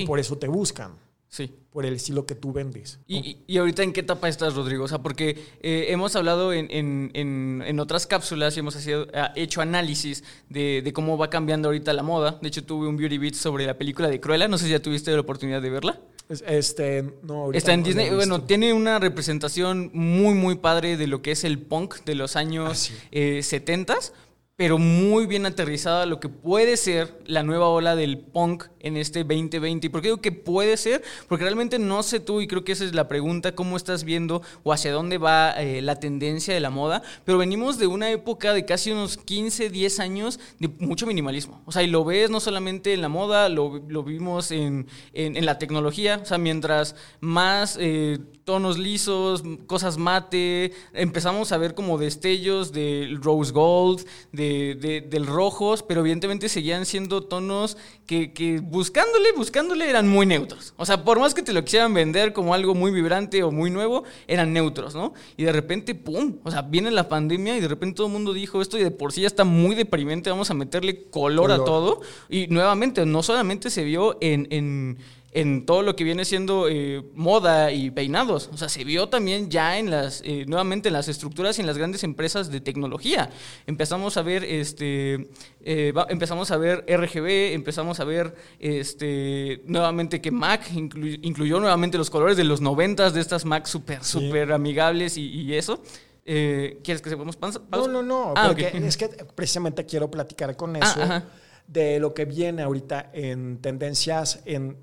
Por eso te buscan, Sí. por el estilo que tú vendes. Y, y- y ahorita en qué etapa estás, Rodrigo? O sea, porque eh, hemos hablado en, en- en- en otras cápsulas y hemos ah, hecho análisis de, de cómo va cambiando ahorita la moda. De hecho, tuve un beauty beat sobre la película de Cruella. No sé si ya tuviste la oportunidad de verla. Es- Este, no, ahorita Está en no Disney. Bueno, tiene una representación muy, muy padre de lo que es el punk de los años Ah, sí. eh, 70s, pero muy bien aterrizada lo que puede ser la nueva ola del punk en este 2020. ¿Y por qué digo que puede ser? Porque realmente no sé tú, y creo que esa es la pregunta, cómo estás viendo o hacia dónde va eh, la tendencia de la moda, pero venimos de una época de casi unos 15, 10 años de mucho minimalismo. O sea, y lo ves no solamente en la moda, lo, lo vimos en, en- en la tecnología, o sea, mientras más eh, tonos lisos, cosas mate, empezamos a ver como destellos del rose gold, de, de- del rojos, pero evidentemente seguían siendo tonos que, que buscándole, buscándole eran muy neutros. O sea, por más que te lo quisieran vender como algo muy vibrante o muy nuevo, eran neutros, ¿no? Y de repente, ¡pum! O sea, viene la pandemia y de repente todo el mundo dijo esto y de por sí ya está muy deprimente, vamos a meterle color, a todo. Y nuevamente, no solamente se vio en, en, en todo lo que viene siendo eh, moda y peinados. O sea, se vio también ya en las, eh, nuevamente en las estructuras y en las grandes empresas de tecnología. Empezamos a ver, este, eh, empezamos a ver RGB, empezamos a ver, este, nuevamente que Mac inclu- incluyó nuevamente los colores de los noventas de estas Mac súper, Sí. súper amigables y, y eso. ¿Quieres que sepamos pausa? No, no, no, Ah, porque es que precisamente quiero platicar con Ah, eso de lo que viene ahorita en tendencias en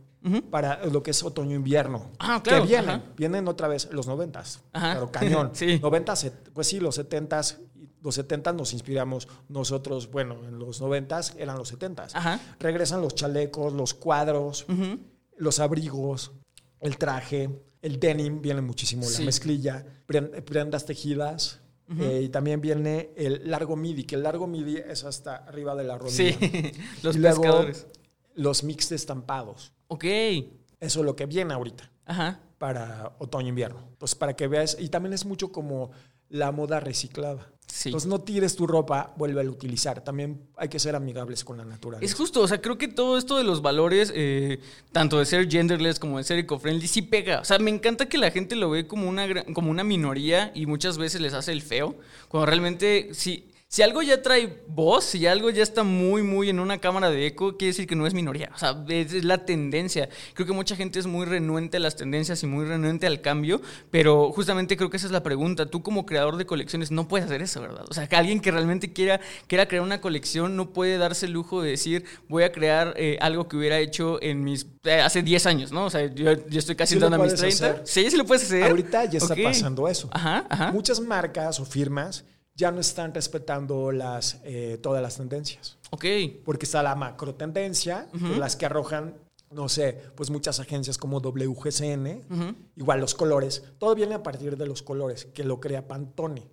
para lo que es otoño-invierno. Ah, claro, Que vienen, ajá. vienen otra vez los noventas. Ajá. Pero cañón. Sí. Noventas, pues sí, los setentas, los setentas nos inspiramos nosotros, bueno, en los noventas eran los setentas. Ajá. Regresan los chalecos, los cuadros, los abrigos, el traje, el denim, viene muchísimo, Sí. la mezclilla, pren- prendas tejidas. eh, y también viene el largo midi, que el largo midi es hasta arriba de la rodilla. Sí, los Y luego, pescadores. Los mix de estampados. Ok. Eso es lo que viene ahorita Ajá. para otoño-invierno. Pues para que veas, y también es mucho como la moda reciclada. Sí. Entonces no tires tu ropa, vuelve a utilizar. También hay que ser amigables con la naturaleza. Es justo, o sea, creo que todo esto de los valores, eh, tanto de ser genderless como de ser eco-friendly, sí pega. O sea, me encanta que la gente lo ve como una, como una minoría y muchas veces les hace el feo, cuando realmente sí. Si algo ya trae voz, si algo ya está muy, muy en una cámara de eco, quiere decir que no es minoría. O sea, es, es la tendencia. Creo que mucha gente es muy renuente a las tendencias y muy renuente al cambio, pero justamente creo que esa es la pregunta. Tú como creador de colecciones no puedes hacer eso, ¿verdad? O sea, que alguien que realmente quiera, quiera crear una colección no puede darse el lujo de decir, voy a crear eh, algo que hubiera hecho en mis, eh, hace 10 años, ¿no? O sea, yo, yo estoy casi Sí entrando a mis puedes 30. hacer. Sí, sí lo puedes hacer. Ahorita ya está pasando eso. Ajá, ajá. Muchas marcas o firmas ya no están respetando las, eh, todas las tendencias. Ok. Porque está la macro tendencia, las que arrojan, no sé, pues muchas agencias como WGCN, igual los colores. Todo viene a partir de los colores, que lo crea Pantone.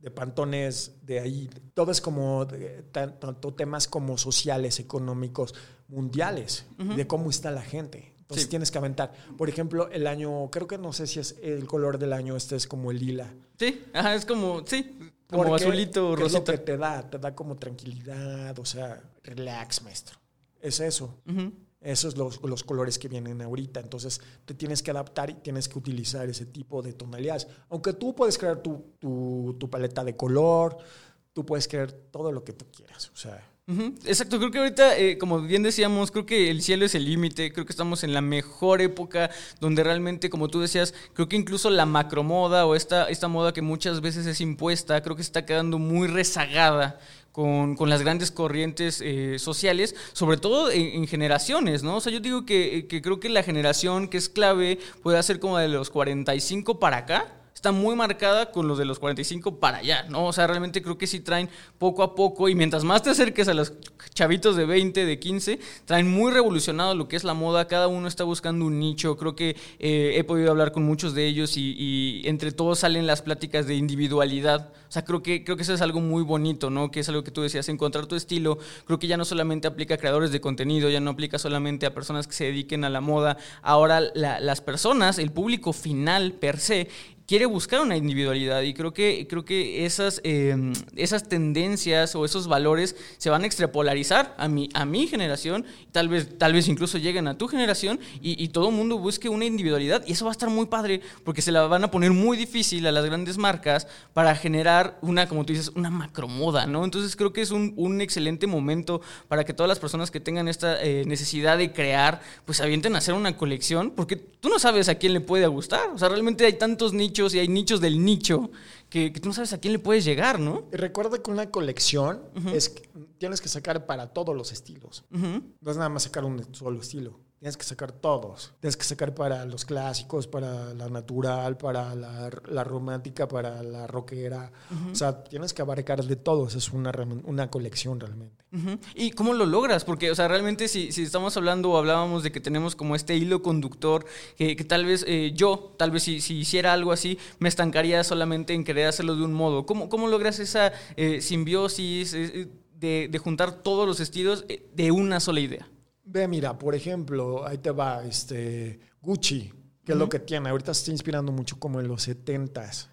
De Pantone es de ahí. Todo es como, de- tanto temas como sociales, económicos, mundiales, de cómo está la gente. Entonces Sí. tienes que aventar. Por ejemplo, el año, creo que no sé si es el color del año, este es como el lila. Sí, ajá, es como, sí, como Porque azulito, ¿qué es lo rosita. que te da, te da como tranquilidad, o sea, relax, maestro. Es eso. Esos son los, los colores que vienen ahorita. Entonces, te tienes que adaptar y tienes que utilizar ese tipo de tonalidades. Aunque tú puedes crear tu, tu, tu paleta de color, tú puedes crear todo lo que tú quieras. O sea, Exacto, creo que ahorita, eh, como bien decíamos, creo que el cielo es el límite, creo que estamos en la mejor época donde realmente, como tú decías, creo que incluso la macromoda o esta, esta moda que muchas veces es impuesta, creo que está quedando muy rezagada. Con, con las grandes corrientes eh, sociales, sobre todo en, en generaciones, ¿no? O sea, yo digo que, que creo que la generación que es clave puede ser como de los 45 para acá, está muy marcada con los de los 45 para allá, ¿no? O sea, realmente creo que sí traen poco a poco y mientras más te acerques a los chavitos de 20, de 15, traen muy revolucionado lo que es la moda, cada uno está buscando un nicho, creo que eh, he podido hablar con muchos de ellos y, entre todos salen las pláticas de individualidad, o sea, creo que, creo que eso es algo muy bonito, ¿no? Que es algo que tú decías, encontrar tu estilo, creo que ya no solamente aplica a creadores de contenido, ya no aplica solamente a personas que se dediquen a la moda, ahora la- las personas, el público final per se, quiere buscar una individualidad y creo que, creo que esas, eh, esas tendencias o esos valores se van a extrapolarizar a mi, a mi generación, tal vez, tal vez incluso lleguen a tu generación y, y todo mundo busque una individualidad y eso va a estar muy padre porque se la van a poner muy difícil a las grandes marcas para generar una, como tú dices, una macromoda, ¿no? Entonces creo que es un, un excelente momento para que todas las personas que tengan esta eh, necesidad de crear, pues avienten a hacer una colección porque tú no sabes a quién le puede gustar, o sea, realmente hay tantos nichos y hay nichos del nicho que, que tú no sabes a quién le puedes llegar, ¿no? y recuerda que una colección es que tienes que sacar para todos los estilos. No es nada más sacar un solo estilo. Tienes que sacar todos. Tienes que sacar para los clásicos, para la natural, para la, la romántica, para la rockera. O sea, tienes que abarcar de todos. Es una, una colección realmente. ¿Y cómo lo logras? Porque, o sea, realmente si, si estamos hablando o hablábamos de que tenemos como este hilo conductor, que, que tal vez eh, yo, tal vez si, si hiciera algo así, me estancaría solamente en querer hacerlo de un modo. ¿Cómo, cómo logras esa eh, simbiosis eh, de, de juntar todos los estilos eh, de una sola idea? Ve, mira, por ejemplo, ahí te va este Gucci, que es lo que tiene. Ahorita se está inspirando mucho como en los 70s.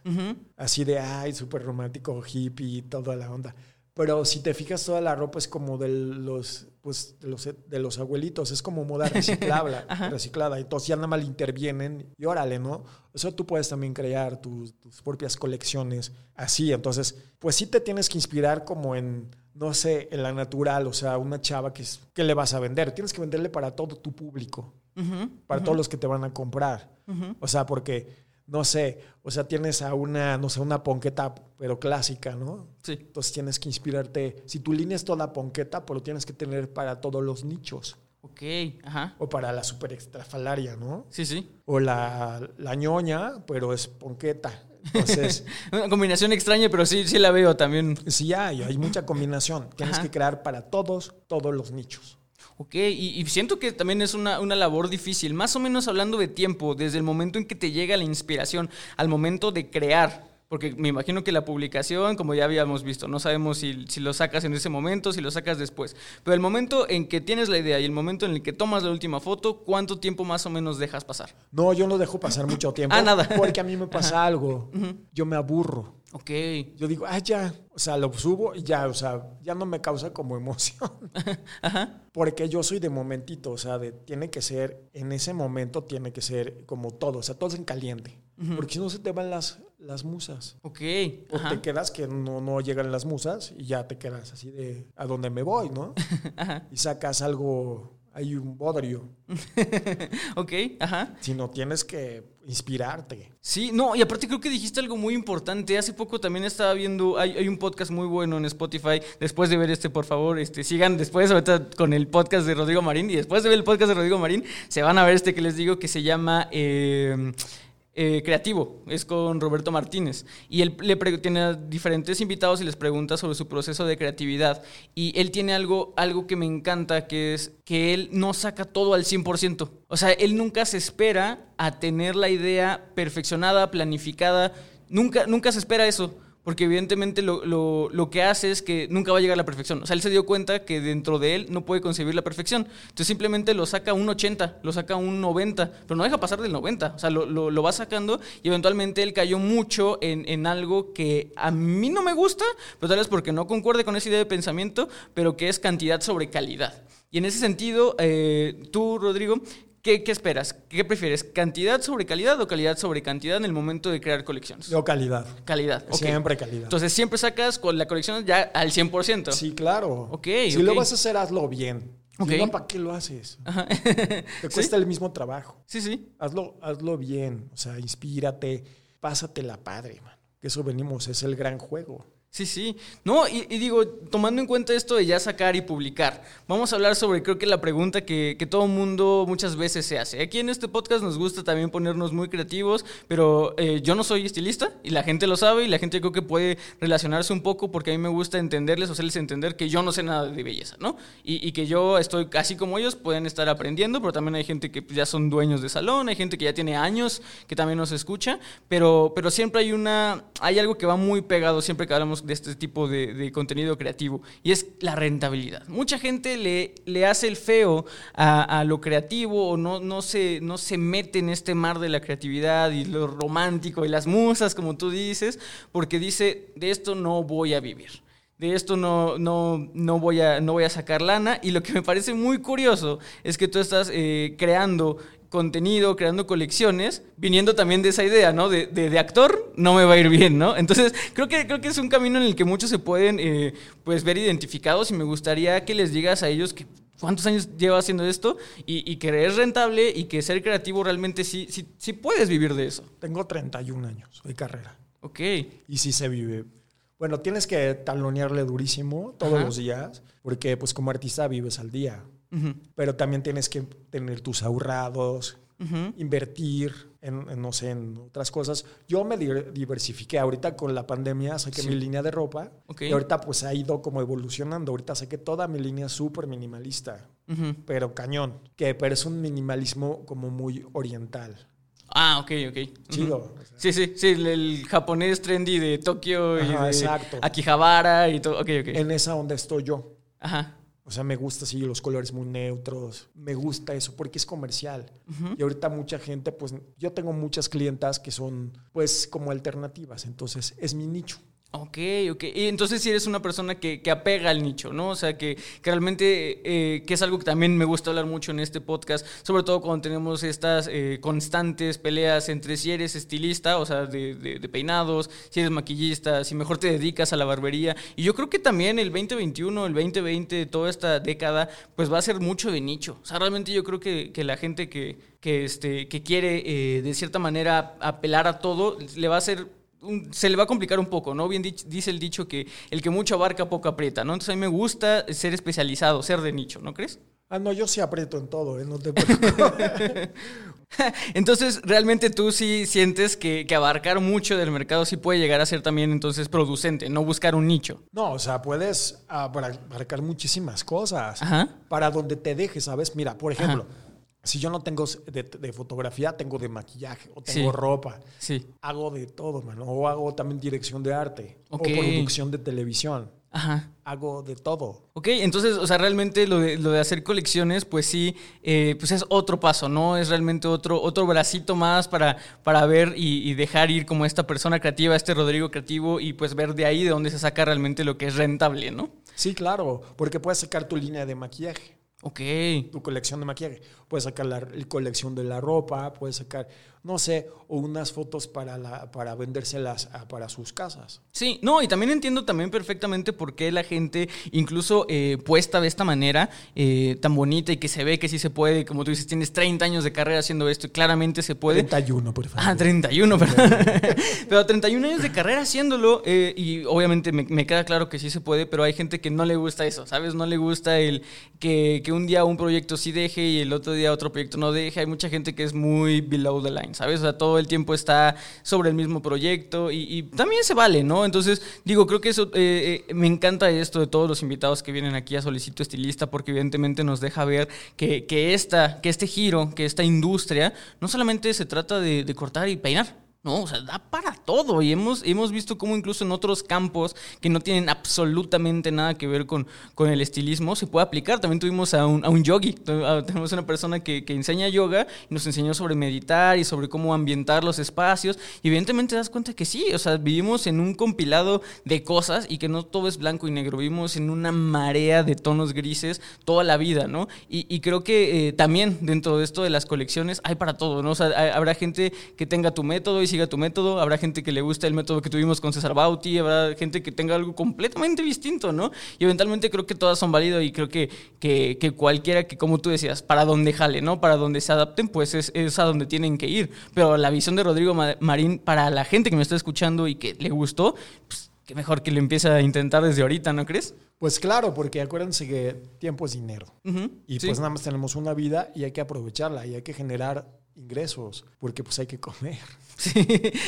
Así de, ay, súper romántico, hippie toda la onda. Pero si te fijas, toda la ropa es como de los, pues, de los, de los abuelitos, es como moda reciclable, reciclada. Entonces ya nada más intervienen y órale, ¿no? Eso tú puedes también crear tus, tus propias colecciones así. Entonces, pues sí te tienes que inspirar como en, no sé, en la natural, o sea, una chava que, es, que le vas a vender. Tienes que venderle para todo tu público, para todos los que te van a comprar. O sea, porque no sé, o sea, tienes a una, no sé, una ponqueta, pero clásica, ¿no? Sí. Entonces tienes que inspirarte. Si tu línea es toda ponqueta, pues lo tienes que tener para todos los nichos. Ok, ajá. O para la super extrafalaria, ¿no? Sí, sí. O la, la ñoña, pero es ponqueta. Entonces, Una combinación extraña, pero sí, sí la veo también. sí hay, hay mucha combinación. Tienes Ajá. que crear para todos, todos los nichos. Ok, y, y siento que también es una, una labor difícil, más o menos hablando de tiempo, desde el momento en que te llega la inspiración al momento de crear. Porque me imagino que la publicación, como ya habíamos visto, no sabemos si, si lo sacas en ese momento, si lo sacas después. Pero el momento en que tienes la idea y el momento en el que tomas la última foto, ¿cuánto tiempo más o menos dejas pasar? No, yo no dejo pasar mucho tiempo. Ah, nada. Porque a mí me pasa algo. Yo me aburro. Ok, Yo digo, ah, ya, o sea, lo subo y ya, o sea, ya no me causa como emoción. Porque yo soy de momentito, o sea, de, tiene que ser, en ese momento tiene que ser como todo, o sea, todo es en caliente. Porque si no se te van las, las musas. ok. O ajá. te quedas que no, no llegan las musas y ya te quedas así de a dónde me voy, ¿no? Y sacas algo, hay un bodrio. Ok, ajá. Sino tienes que inspirarte. Sí, no, y aparte creo que dijiste algo muy importante. Hace poco también estaba viendo, hay, hay un podcast muy bueno en Spotify. Después de ver este, por favor, este, sigan después ahorita con el podcast de Rodrigo Marín. Y después de ver el podcast de Rodrigo Marín, se van a ver este que les digo que se llama eh, eh, Creativo. Es con Roberto Martínez. Y él le tiene a diferentes invitados y les pregunta sobre su proceso de creatividad. Y él tiene algo, algo que me encanta, que es que él no saca todo al 100%. O sea, él nunca se espera a tener la idea perfeccionada, planificada. Nunca, nunca se espera eso. Porque evidentemente lo, lo- lo que hace es que nunca va a llegar a la perfección. O sea, él se dio cuenta que dentro de él no puede concebir la perfección. Entonces simplemente lo saca un 80, lo saca un 90, pero no deja pasar del 90. O sea, lo, lo- lo va sacando y eventualmente él cayó mucho en, en algo que a mí no me gusta, pero tal vez porque no concuerde con esa idea de pensamiento, pero que es cantidad sobre calidad. Y en ese sentido, eh, tú, Rodrigo, ¿qué, qué esperas? ¿Qué prefieres? ¿Cantidad sobre calidad o calidad sobre cantidad en el momento de crear colecciones? Yo calidad. Calidad. ok. Siempre calidad. Entonces siempre sacas con la colección ya al 100%. Sí, claro. Ok, Si ok. lo vas a hacer, hazlo bien. Ok. Si no, ¿para qué lo haces? Te cuesta el mismo trabajo. Sí, sí. Hazlo, hazlo bien. O sea, inspírate. Pásatela padre, man. Que eso venimos, es el gran juego. Sí, sí. No, y, y digo, tomando en cuenta esto de ya sacar y publicar, vamos a hablar sobre, creo que la pregunta que, que todo mundo muchas veces se hace. Aquí en este podcast nos gusta también ponernos muy creativos, pero eh, yo no soy estilista y la gente lo sabe y la gente creo que puede relacionarse un poco porque a mí me gusta entenderles o hacerles entender que yo no sé nada de belleza, ¿no? Y, y que yo estoy casi como ellos, pueden estar aprendiendo, pero también hay gente que pues, ya son dueños de salón, hay gente que ya tiene años que también nos escucha, pero, pero siempre hay una, hay algo que va muy pegado siempre que hablamos de este tipo de, contenido creativo y es la rentabilidad. Mucha gente le, le hace el feo a, a lo creativo o no, no, se, no se mete en este mar de la creatividad y lo romántico y las musas, como tú dices, porque dice, de esto no voy a vivir de esto no, no, no, voy a, no voy a sacar lana. Y lo que me parece muy curioso es que tú estás eh, creando contenido, creando colecciones, viniendo también de esa idea, ¿no? De, de, de actor no me va a ir bien, ¿no? Entonces, creo que, creo que es un camino en el que muchos se pueden eh, pues, ver identificados y me gustaría que les digas a ellos que cuántos años lleva haciendo esto y, y que es rentable y que ser creativo realmente sí, sí, sí puedes vivir de eso. Tengo 31 años de carrera. Ok. Y sí se vive. Bueno, tienes que talonearle durísimo todos Ajá. los días, porque pues como artista vives al día. Ujú, Pero también tienes que tener tus ahorrados, invertir en, en, no sé, en otras cosas. Yo me di- diversifiqué. Ahorita con la pandemia saqué Sí. mi línea de ropa y ahorita pues ha ido como evolucionando. Ahorita saqué toda mi línea súper minimalista, pero cañón. Que, pero es un minimalismo como muy oriental. Ah, ok, ok. Chido. Sí, sí, sí, el, el japonés trendy de Tokio y Ajá, de exacto. Akihabara y todo. Ok, ok. En esa onda estoy yo. Ajá. O sea, me gusta así los colores muy neutros. Me gusta eso porque es comercial. Y ahorita mucha gente, pues yo tengo muchas clientas que son pues como alternativas. Entonces es mi nicho. Ok, ok. Y entonces si eres una persona que, que apega al nicho, ¿no? O sea, que, que realmente, eh, que es algo que también me gusta hablar mucho en este podcast, sobre todo cuando tenemos estas eh, constantes peleas entre si eres estilista, o sea, de, de, de, peinados, si eres maquillista, si mejor te dedicas a la barbería. Y yo creo que también el 2021, el 2020, toda esta década, pues va a ser mucho de nicho. O sea, realmente yo creo que, que la gente que, que, este, que quiere eh, de cierta manera apelar a todo, le va a hacer se le va a complicar un poco, ¿no? Bien dice el dicho que el que mucho abarca poco aprieta, ¿no? Entonces a mí me gusta ser especializado, ser de nicho, ¿no crees? Ah, no, yo sí aprieto en todo, ¿eh? No te entonces, realmente tú sí sientes que, que, abarcar mucho del mercado sí puede llegar a ser también entonces producente, no buscar un nicho. No, o sea, puedes abarcar muchísimas cosas Ajá. para donde te dejes, ¿sabes? Mira, por ejemplo, Ajá si yo no tengo de, fotografía, tengo de maquillaje o tengo ropa. Sí. Hago de todo, mano. O hago también dirección de arte o producción de televisión. Ajá. Hago de todo. Ok, entonces, o sea, realmente lo de, lo de hacer colecciones, pues sí, eh, pues es otro paso, ¿no? Es realmente otro, otro bracito más para, para ver y, y, dejar ir como esta persona creativa, este Rodrigo creativo, y pues ver de ahí de dónde se saca realmente lo que es rentable, ¿no? Sí, claro, porque puedes sacar tu línea de maquillaje. Ok. Tu colección de maquillaje. Puedes sacar la, colección de la ropa, puedes sacar, no sé, o unas fotos para, la, para vendérselas a, para sus casas. Sí, no, y también entiendo también perfectamente por qué la gente, incluso eh, puesta de esta manera, eh, tan bonita y que se ve que sí se puede, como tú dices, tienes 30 años de carrera haciendo esto y claramente se puede. 31, por favor. Ah, 31, perdón. pero 31 años de carrera haciéndolo eh, y obviamente me, me, queda claro que sí se puede, pero hay gente que no le gusta eso, ¿sabes? No le gusta el que, que un día un proyecto sí deje y el otro día otro proyecto no deje. Hay mucha gente que es muy below the line, ¿sabes? O sea, todo el tiempo está sobre el mismo proyecto y, también se vale, ¿no? Entonces, digo, creo que eso, eh, eh, me encanta esto de todos los invitados que vienen aquí a Solicito Estilista porque evidentemente nos deja ver que, que, esta, que este giro, que esta industria, no solamente se trata de, de cortar y peinar, no, o sea, da para todo. Y hemos, hemos visto cómo incluso en otros campos que no tienen absolutamente nada que ver con, con el estilismo se puede aplicar. También tuvimos a un, a un yogi. Tenemos una persona que, que, enseña yoga y nos enseñó sobre meditar y sobre cómo ambientar los espacios. Y evidentemente te das cuenta que sí, o sea, vivimos en un compilado de cosas y que no todo es blanco y negro. Vivimos en una marea de tonos grises toda la vida, ¿no? Y, y creo que eh, también dentro de esto de las colecciones hay para todo, ¿no? O sea, habrá gente que tenga tu método y siga tu método, habrá gente que le gusta el método que tuvimos con César Bauti, habrá gente que tenga algo completamente distinto, ¿no? Y eventualmente creo que todas son válidas y creo que, que, que, cualquiera que, como tú decías, para donde jale, ¿no? Para donde se adapten, pues es, es, a donde tienen que ir. Pero la visión de Rodrigo Marín, para la gente que me está escuchando y que le gustó, pues qué mejor que lo empiece a intentar desde ahorita, ¿no crees? Pues claro, porque acuérdense que tiempo es dinero. Uh -huh, y sí. pues nada más tenemos una vida y hay que aprovecharla y hay que generar ingresos, porque pues hay que comer. Sí,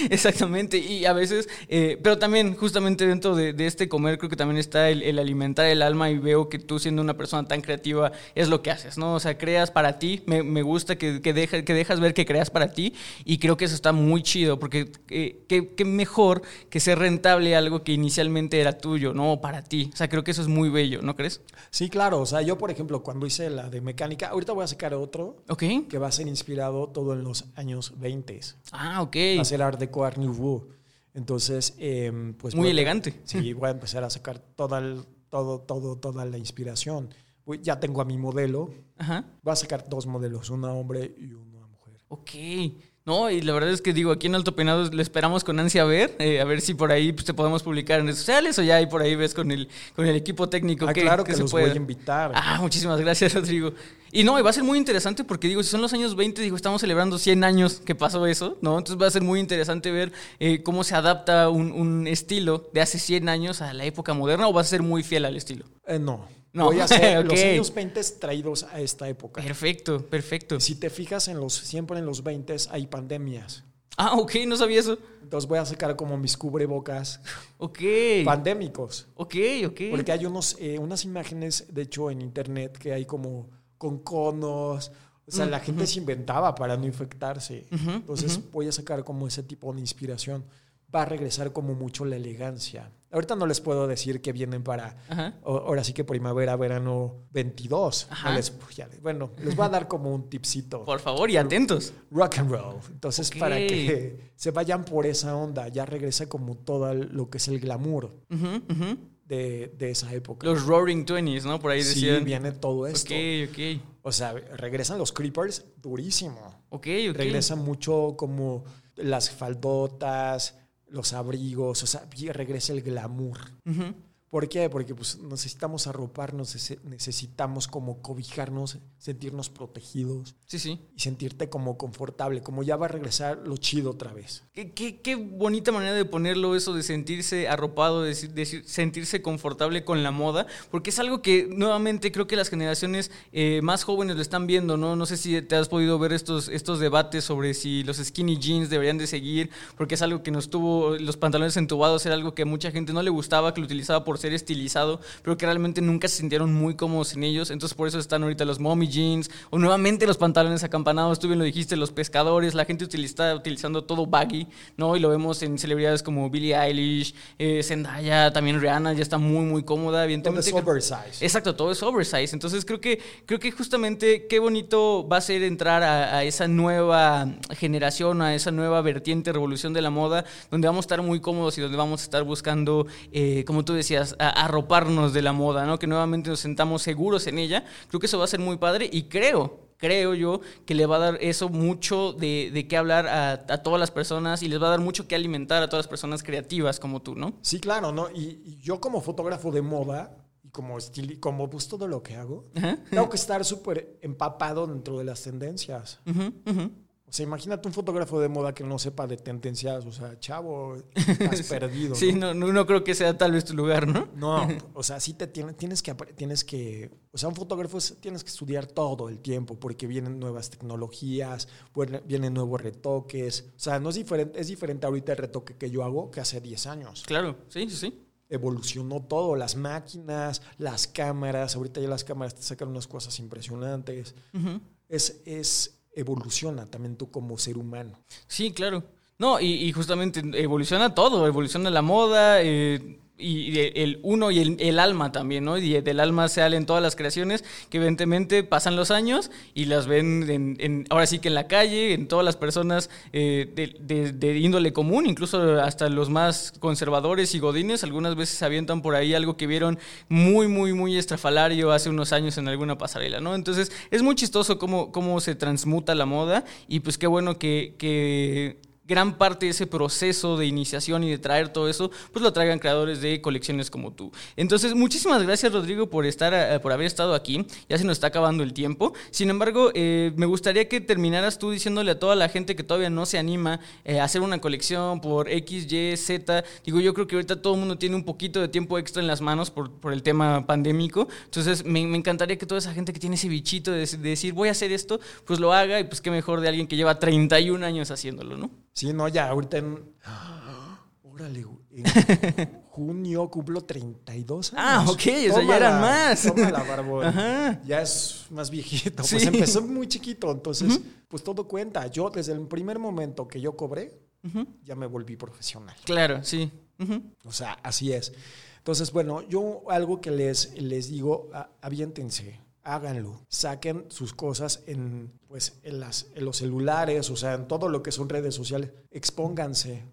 exactamente. Y a veces, eh, pero también justamente dentro de, de, este comer creo que también está el, el, alimentar el alma y veo que tú siendo una persona tan creativa es lo que haces, ¿no? O sea, creas para ti, me, me gusta que, que, deja, que dejas ver que creas para ti y creo que eso está muy chido porque eh, qué mejor que ser rentable algo que inicialmente era tuyo, ¿no? Para ti. O sea, creo que eso es muy bello, ¿no crees? Sí, claro. O sea, yo por ejemplo cuando hice la de mecánica, ahorita voy a sacar otro okay. que va a ser inspirado todo en los años 20. Ah, ok. Ser Art Deco Art Nouveau. Entonces, eh, pues... Muy elegante. Sí, voy a empezar a sacar toda, el, todo, todo, toda la inspiración. Ya tengo a mi modelo. Ajá. Voy a sacar dos modelos, una hombre y una mujer. Ok. No, y la verdad es que digo, aquí en Alto Penado le esperamos con ansia a ver, eh, a ver si por ahí pues, te podemos publicar en redes sociales o ya ahí por ahí ves con el, con el equipo técnico. Ah, que, claro que, que se los puede. voy a invitar. Ah, muchísimas gracias, Rodrigo. Y no, y va a ser muy interesante porque digo, si son los años 20, digo, estamos celebrando 100 años que pasó eso, ¿no? Entonces va a ser muy interesante ver eh, cómo se adapta un, un, estilo de hace 100 años a la época moderna o va a ser muy fiel al estilo. Eh, no. No. Voy a hacer okay. los años 20 traídos a esta época. Perfecto, perfecto. Si te fijas, en los, siempre en los 20 hay pandemias. Ah, ok, no sabía eso. Entonces voy a sacar como mis cubrebocas. Ok. Pandémicos. Ok, ok. Porque hay unos, eh, unas imágenes, de hecho, en internet que hay como con conos. O sea, -huh. la gente se inventaba para no infectarse. Uh -huh, Entonces uh -huh. voy a sacar como ese tipo de inspiración. Va a regresar como mucho la elegancia. Ahorita no les puedo decir que vienen para, o- ahora sí que primavera, verano 22. No les- ya, bueno, les voy a dar como un tipcito. Por favor, y atentos. Rock and roll. Entonces, para que se vayan por esa onda, ya regresa como todo lo que es el glamour de, de esa época. Los Roaring Twenties, ¿no? Por ahí sí, decían. viene todo esto. Ok, ok. O sea, regresan los creepers durísimo. Ok, ok. Regresa mucho como las faldotas, los abrigos, o sea, regresa el glamour. ¿Por qué? Porque pues, necesitamos arroparnos, nece- necesitamos como cobijarnos, sentirnos protegidos Sí, sí. y sentirte como confortable, como ya va a regresar lo chido otra vez. Qué, qué- qué bonita manera de ponerlo eso de sentirse arropado, de, de sentirse confortable con la moda, porque es algo que nuevamente creo que las generaciones eh, más jóvenes lo están viendo, ¿no? No sé si te has podido ver estos, estos debates sobre si los skinny jeans deberían de seguir, porque es algo que nos tuvo, los pantalones entubados era algo que a mucha gente no le gustaba, que lo utilizaba por ser estilizado, pero que realmente nunca se sintieron muy cómodos en ellos, entonces por eso están ahorita los mommy jeans, o nuevamente los pantalones acampanados, tú bien lo dijiste, los pescadores, la gente utiliza, utilizando todo baggy, ¿no? Y lo vemos en celebridades como Billie Eilish, eh, Zendaya, también Rihanna, ya está muy, muy cómoda, Todo evidentemente. es oversize. Exacto, todo es oversize. Entonces creo que, creo que justamente qué bonito va a ser entrar a, a esa nueva generación, a esa nueva vertiente, revolución de la moda, donde vamos a estar muy cómodos y donde vamos a estar buscando, eh, como tú decías, a- arroparnos de la moda, ¿no? Que nuevamente nos sentamos seguros en ella. Creo que eso va a ser muy padre y creo creo yo que le va a dar eso mucho de, de qué hablar a, a todas las personas y les va a dar mucho que alimentar a todas las personas creativas como tú, ¿no? Sí, claro, ¿no? Y, y yo como fotógrafo de moda y como estili como pues todo lo que hago, tengo que estar súper empapado dentro de las tendencias. Ujú, ujú. O sea, imagínate un fotógrafo de moda que no sepa de tendencias, o sea, chavo, estás perdido. Sí, ¿no? no, creo que sea tal vez tu lugar, ¿no? No, o sea, sí te tiene- tienes que tienes que, o sea, un fotógrafo es- tienes que estudiar todo el tiempo porque vienen nuevas tecnologías, vienen- nuevos retoques, o sea, no es diferente, es diferente ahorita el retoque que yo hago que hace 10 años. Claro, sí, sí, sí. Evolucionó todo, las máquinas, las cámaras, ahorita ya las cámaras te sacan unas cosas impresionantes. Es, es, evoluciona también tú como ser humano. Sí, claro. No, y, justamente evoluciona todo, evoluciona la moda, eh, y el uno y el, alma también, ¿no? Y del alma salen todas las creaciones que evidentemente pasan los años y las ven en, en- ahora sí que en la calle, en todas las personas eh, de, de- de índole común, incluso hasta los más conservadores y godines, algunas veces avientan por ahí algo que vieron muy, muy, muy estrafalario hace unos años en alguna pasarela, ¿no? Entonces es muy chistoso cómo, cómo se transmuta la moda y pues qué bueno que... que gran parte de ese proceso de iniciación y de traer todo eso, pues lo traigan creadores de colecciones como tú. Entonces, muchísimas gracias, Rodrigo, por estar, eh, por haber estado aquí. Ya se nos está acabando el tiempo. Sin embargo, eh, me gustaría que terminaras tú diciéndole a toda la gente que todavía no se anima eh, a hacer una colección por X, Y, Z. Digo, yo creo que ahorita todo el mundo tiene un poquito de tiempo extra en las manos por, por el tema pandémico. Entonces, me, encantaría que toda esa gente que tiene ese bichito de decir, voy a hacer esto, pues lo haga y pues qué mejor de alguien que lleva 31 años haciéndolo, ¿no? Sí, no, ya ahorita en... Órale, en junio cumplo 32 años. Ah, ok, o sea, ya eran más. Tómala, barbón. Ajá. Ya es más viejito. Sí. Pues empezó muy chiquito, entonces, pues todo cuenta. Yo, desde el primer momento que yo cobré, ya me volví profesional. Claro, sí. O sea, así es. Entonces, bueno, yo algo que les, les digo, aviéntense, háganlo, saquen sus cosas en, pues, en, las, en los celulares, o sea, en todo lo que son redes sociales, expónganse,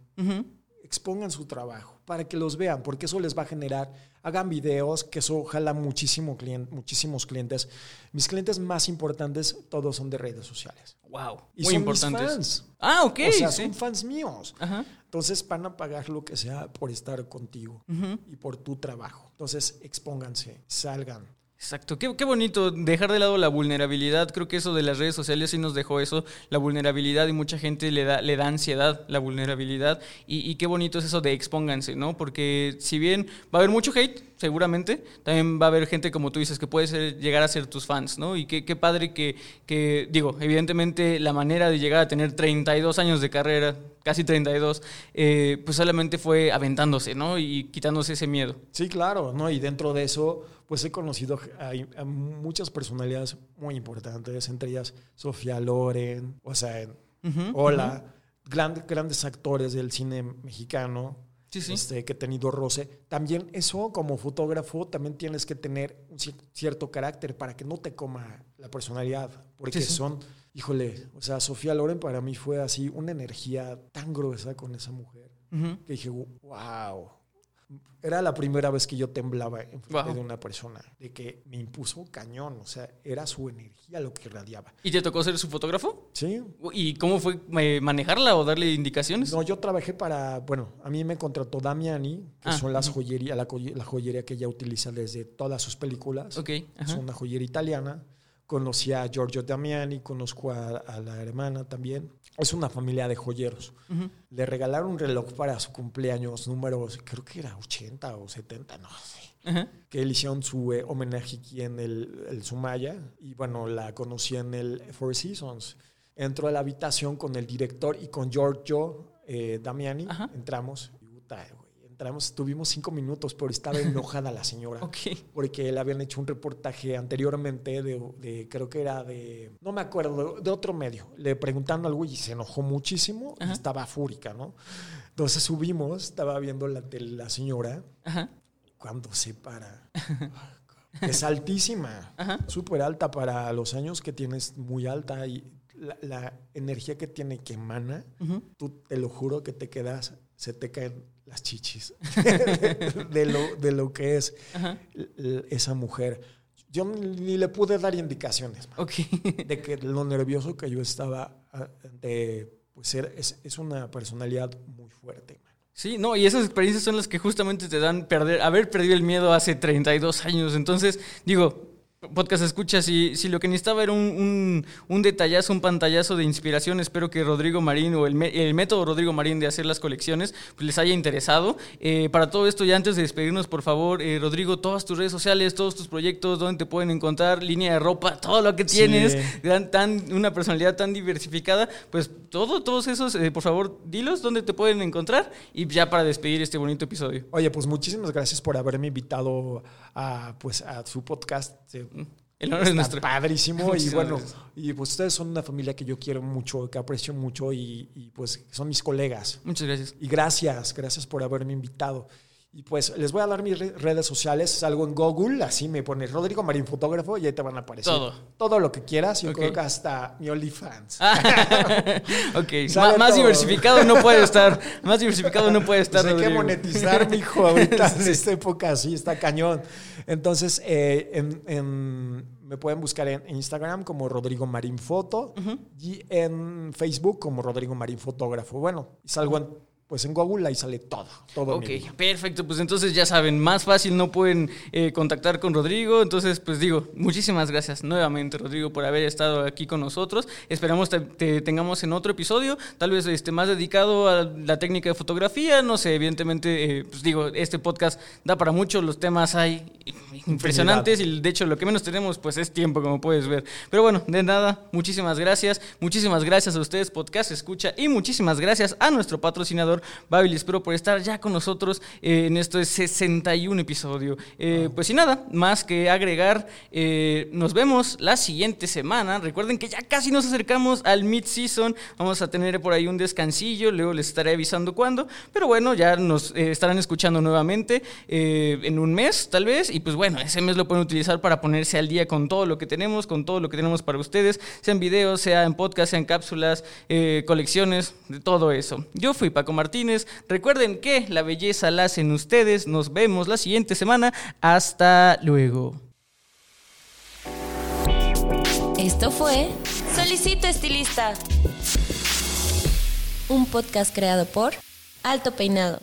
expongan su trabajo para que los vean, porque eso les va a generar, hagan videos, que eso jala muchísimo clien- muchísimos clientes. Mis clientes más importantes todos son de redes sociales. Wow. Y Muy son importantes. mis fans. Ah, ok. o sea, sí. son fans míos. Ajá. Entonces van a pagar lo que sea por estar contigo y por tu trabajo. Entonces expónganse, salgan. Exacto, qué, qué bonito dejar de lado la vulnerabilidad. Creo que eso de las redes sociales sí nos dejó eso, la vulnerabilidad y mucha gente le da, le da ansiedad la vulnerabilidad. Y, y qué bonito es eso de expónganse, ¿no? Porque si bien va a haber mucho hate, seguramente, también va a haber gente como tú dices que puede ser, llegar a ser tus fans, ¿no? Y qué, qué padre que, que, digo, evidentemente la manera de llegar a tener 32 años de carrera, casi 32, eh, pues solamente fue aventándose, ¿no? Y quitándose ese miedo. Sí, claro, ¿no? Y dentro de eso, pues he conocido a, a muchas personalidades muy importantes, entre ellas Sofía Loren, o sea, hola, grandes, grandes actores del cine mexicano. Sí, sí. Este, que he tenido roce. También eso, como fotógrafo, también tienes que tener un cierto carácter para que no te coma la personalidad. Porque Sí, son, híjole, o sea, Sofía Loren para mí fue así una energía tan gruesa con esa mujer que dije, wow. Era la primera vez que yo temblaba en frente Wow. de una persona, de que me impuso cañón, o sea, era su energía lo que irradiaba. ¿Y te tocó ser su fotógrafo? ¿Sí? ¿Y cómo fue manejarla o darle indicaciones? No, yo trabajé para, bueno, a mí me contrató Damiani, que Ah, son las joyerías, la, joye- la joyería que ella utiliza desde todas sus películas. Ok, Es una joyería italiana. Conocí a Giorgio Damiani, conozco a, a la hermana también. Es una familia de joyeros. Le regalaron un reloj para su cumpleaños, números, creo que era 80 o 70, no sé. Que le hicieron su eh, homenaje aquí en el, el Sumaya. Y bueno, la conocí en el Four Seasons. Entró a la habitación con el director y con Giorgio eh, Damiani. Ajá. Entramos. Y, puta, entramos, estuvimos cinco minutos, pero estaba enojada la señora Ok. porque le habían hecho un reportaje anteriormente de, de- creo que era de, no me acuerdo, de otro medio. Le preguntaron algo y se enojó muchísimo y Ajá. estaba fúrica, ¿no? Entonces subimos, estaba viendo la la señora Ajá. cuando se para. Es altísima, súper alta para los años que tienes, muy alta y la, la energía que tiene que emana, Ujú. tú te lo juro que te quedas, se te caen las chichis de, lo, de lo que es Ajá. esa mujer. Yo ni le pude dar indicaciones man, Ok. de que lo nervioso que yo estaba ah, de pues ser- es, es una personalidad muy fuerte. man. Sí, no, y esas experiencias son las que justamente te dan perder, haber perdido el miedo hace 32 años. Entonces, digo, podcast escucha, si, si lo que necesitaba era un, un, un detallazo, un pantallazo de inspiración, espero que Rodrigo Marín o el, me- el método Rodrigo Marín de hacer las colecciones pues les haya interesado. Eh, para todo esto, ya antes de despedirnos, por favor, eh, Rodrigo, todas tus redes sociales, todos tus proyectos, dónde te pueden encontrar, línea de ropa, todo lo que Sí. tienes, tan, tan- una personalidad tan diversificada, pues todo, todos esos, eh, por favor, dilos dónde te pueden encontrar y ya para despedir este bonito episodio. Oye, pues muchísimas gracias por haberme invitado a, pues, a su podcast. El honor es nuestro. padrísimo y bueno, gracias. y pues ustedes son una familia que yo quiero mucho, que aprecio mucho y, y, pues son mis colegas. Muchas gracias. Y gracias, gracias por haberme invitado. Y pues les voy a dar mis re- redes sociales, salgo en Google, así me pones Rodrigo Marín Fotógrafo y ahí te van a aparecer Todo. todo lo que quieras y Ok. creo que hasta mi OnlyFans. ok, Sale Ma- más todo. diversificado no puede estar. Más diversificado no puede estar. Pues hay que monetizar, mijo, ahorita en esta época así está cañón. Entonces, eh, en- en- me pueden buscar en Instagram como Rodrigo Marín Foto y en Facebook como Rodrigo Marín Fotógrafo. Bueno, salgo en, pues en Google, ahí sale todo, todo. Ok, perfecto. Pues entonces ya saben, más fácil no pueden eh, contactar con Rodrigo. Entonces, pues digo, muchísimas gracias nuevamente, Rodrigo, por haber estado aquí con nosotros. Esperamos te, te tengamos en otro episodio, tal vez este, más dedicado a la técnica de fotografía. No sé, evidentemente, eh, pues digo, este podcast da para mucho, los temas hay impresionantes y de hecho lo que menos tenemos pues es tiempo, como puedes ver. Pero bueno, de nada, muchísimas gracias. Muchísimas gracias a ustedes, Podcast Escucha, y muchísimas gracias a nuestro patrocinador, Babilis Pro, por estar ya con nosotros eh, en este 61 episodio. Eh, Pues sin nada, más que agregar, eh, nos vemos la siguiente semana. Recuerden que ya casi nos acercamos al mid-season. Vamos a tener por ahí un descansillo, luego les estaré avisando cuándo. Pero bueno, ya nos eh, estarán escuchando nuevamente en un mes, tal vez. Y pues bueno, ese mes lo pueden utilizar para ponerse al día con todo lo que tenemos, con todo lo que tenemos para ustedes, sea en videos, sea en podcast, sea en cápsulas, colecciones, de todo eso. Yo fui Paco Martínez. Recuerden que la belleza la hacen ustedes. Nos vemos la siguiente semana. Hasta luego. Esto fue Solicito Estilista, un podcast creado por Alto Peinado.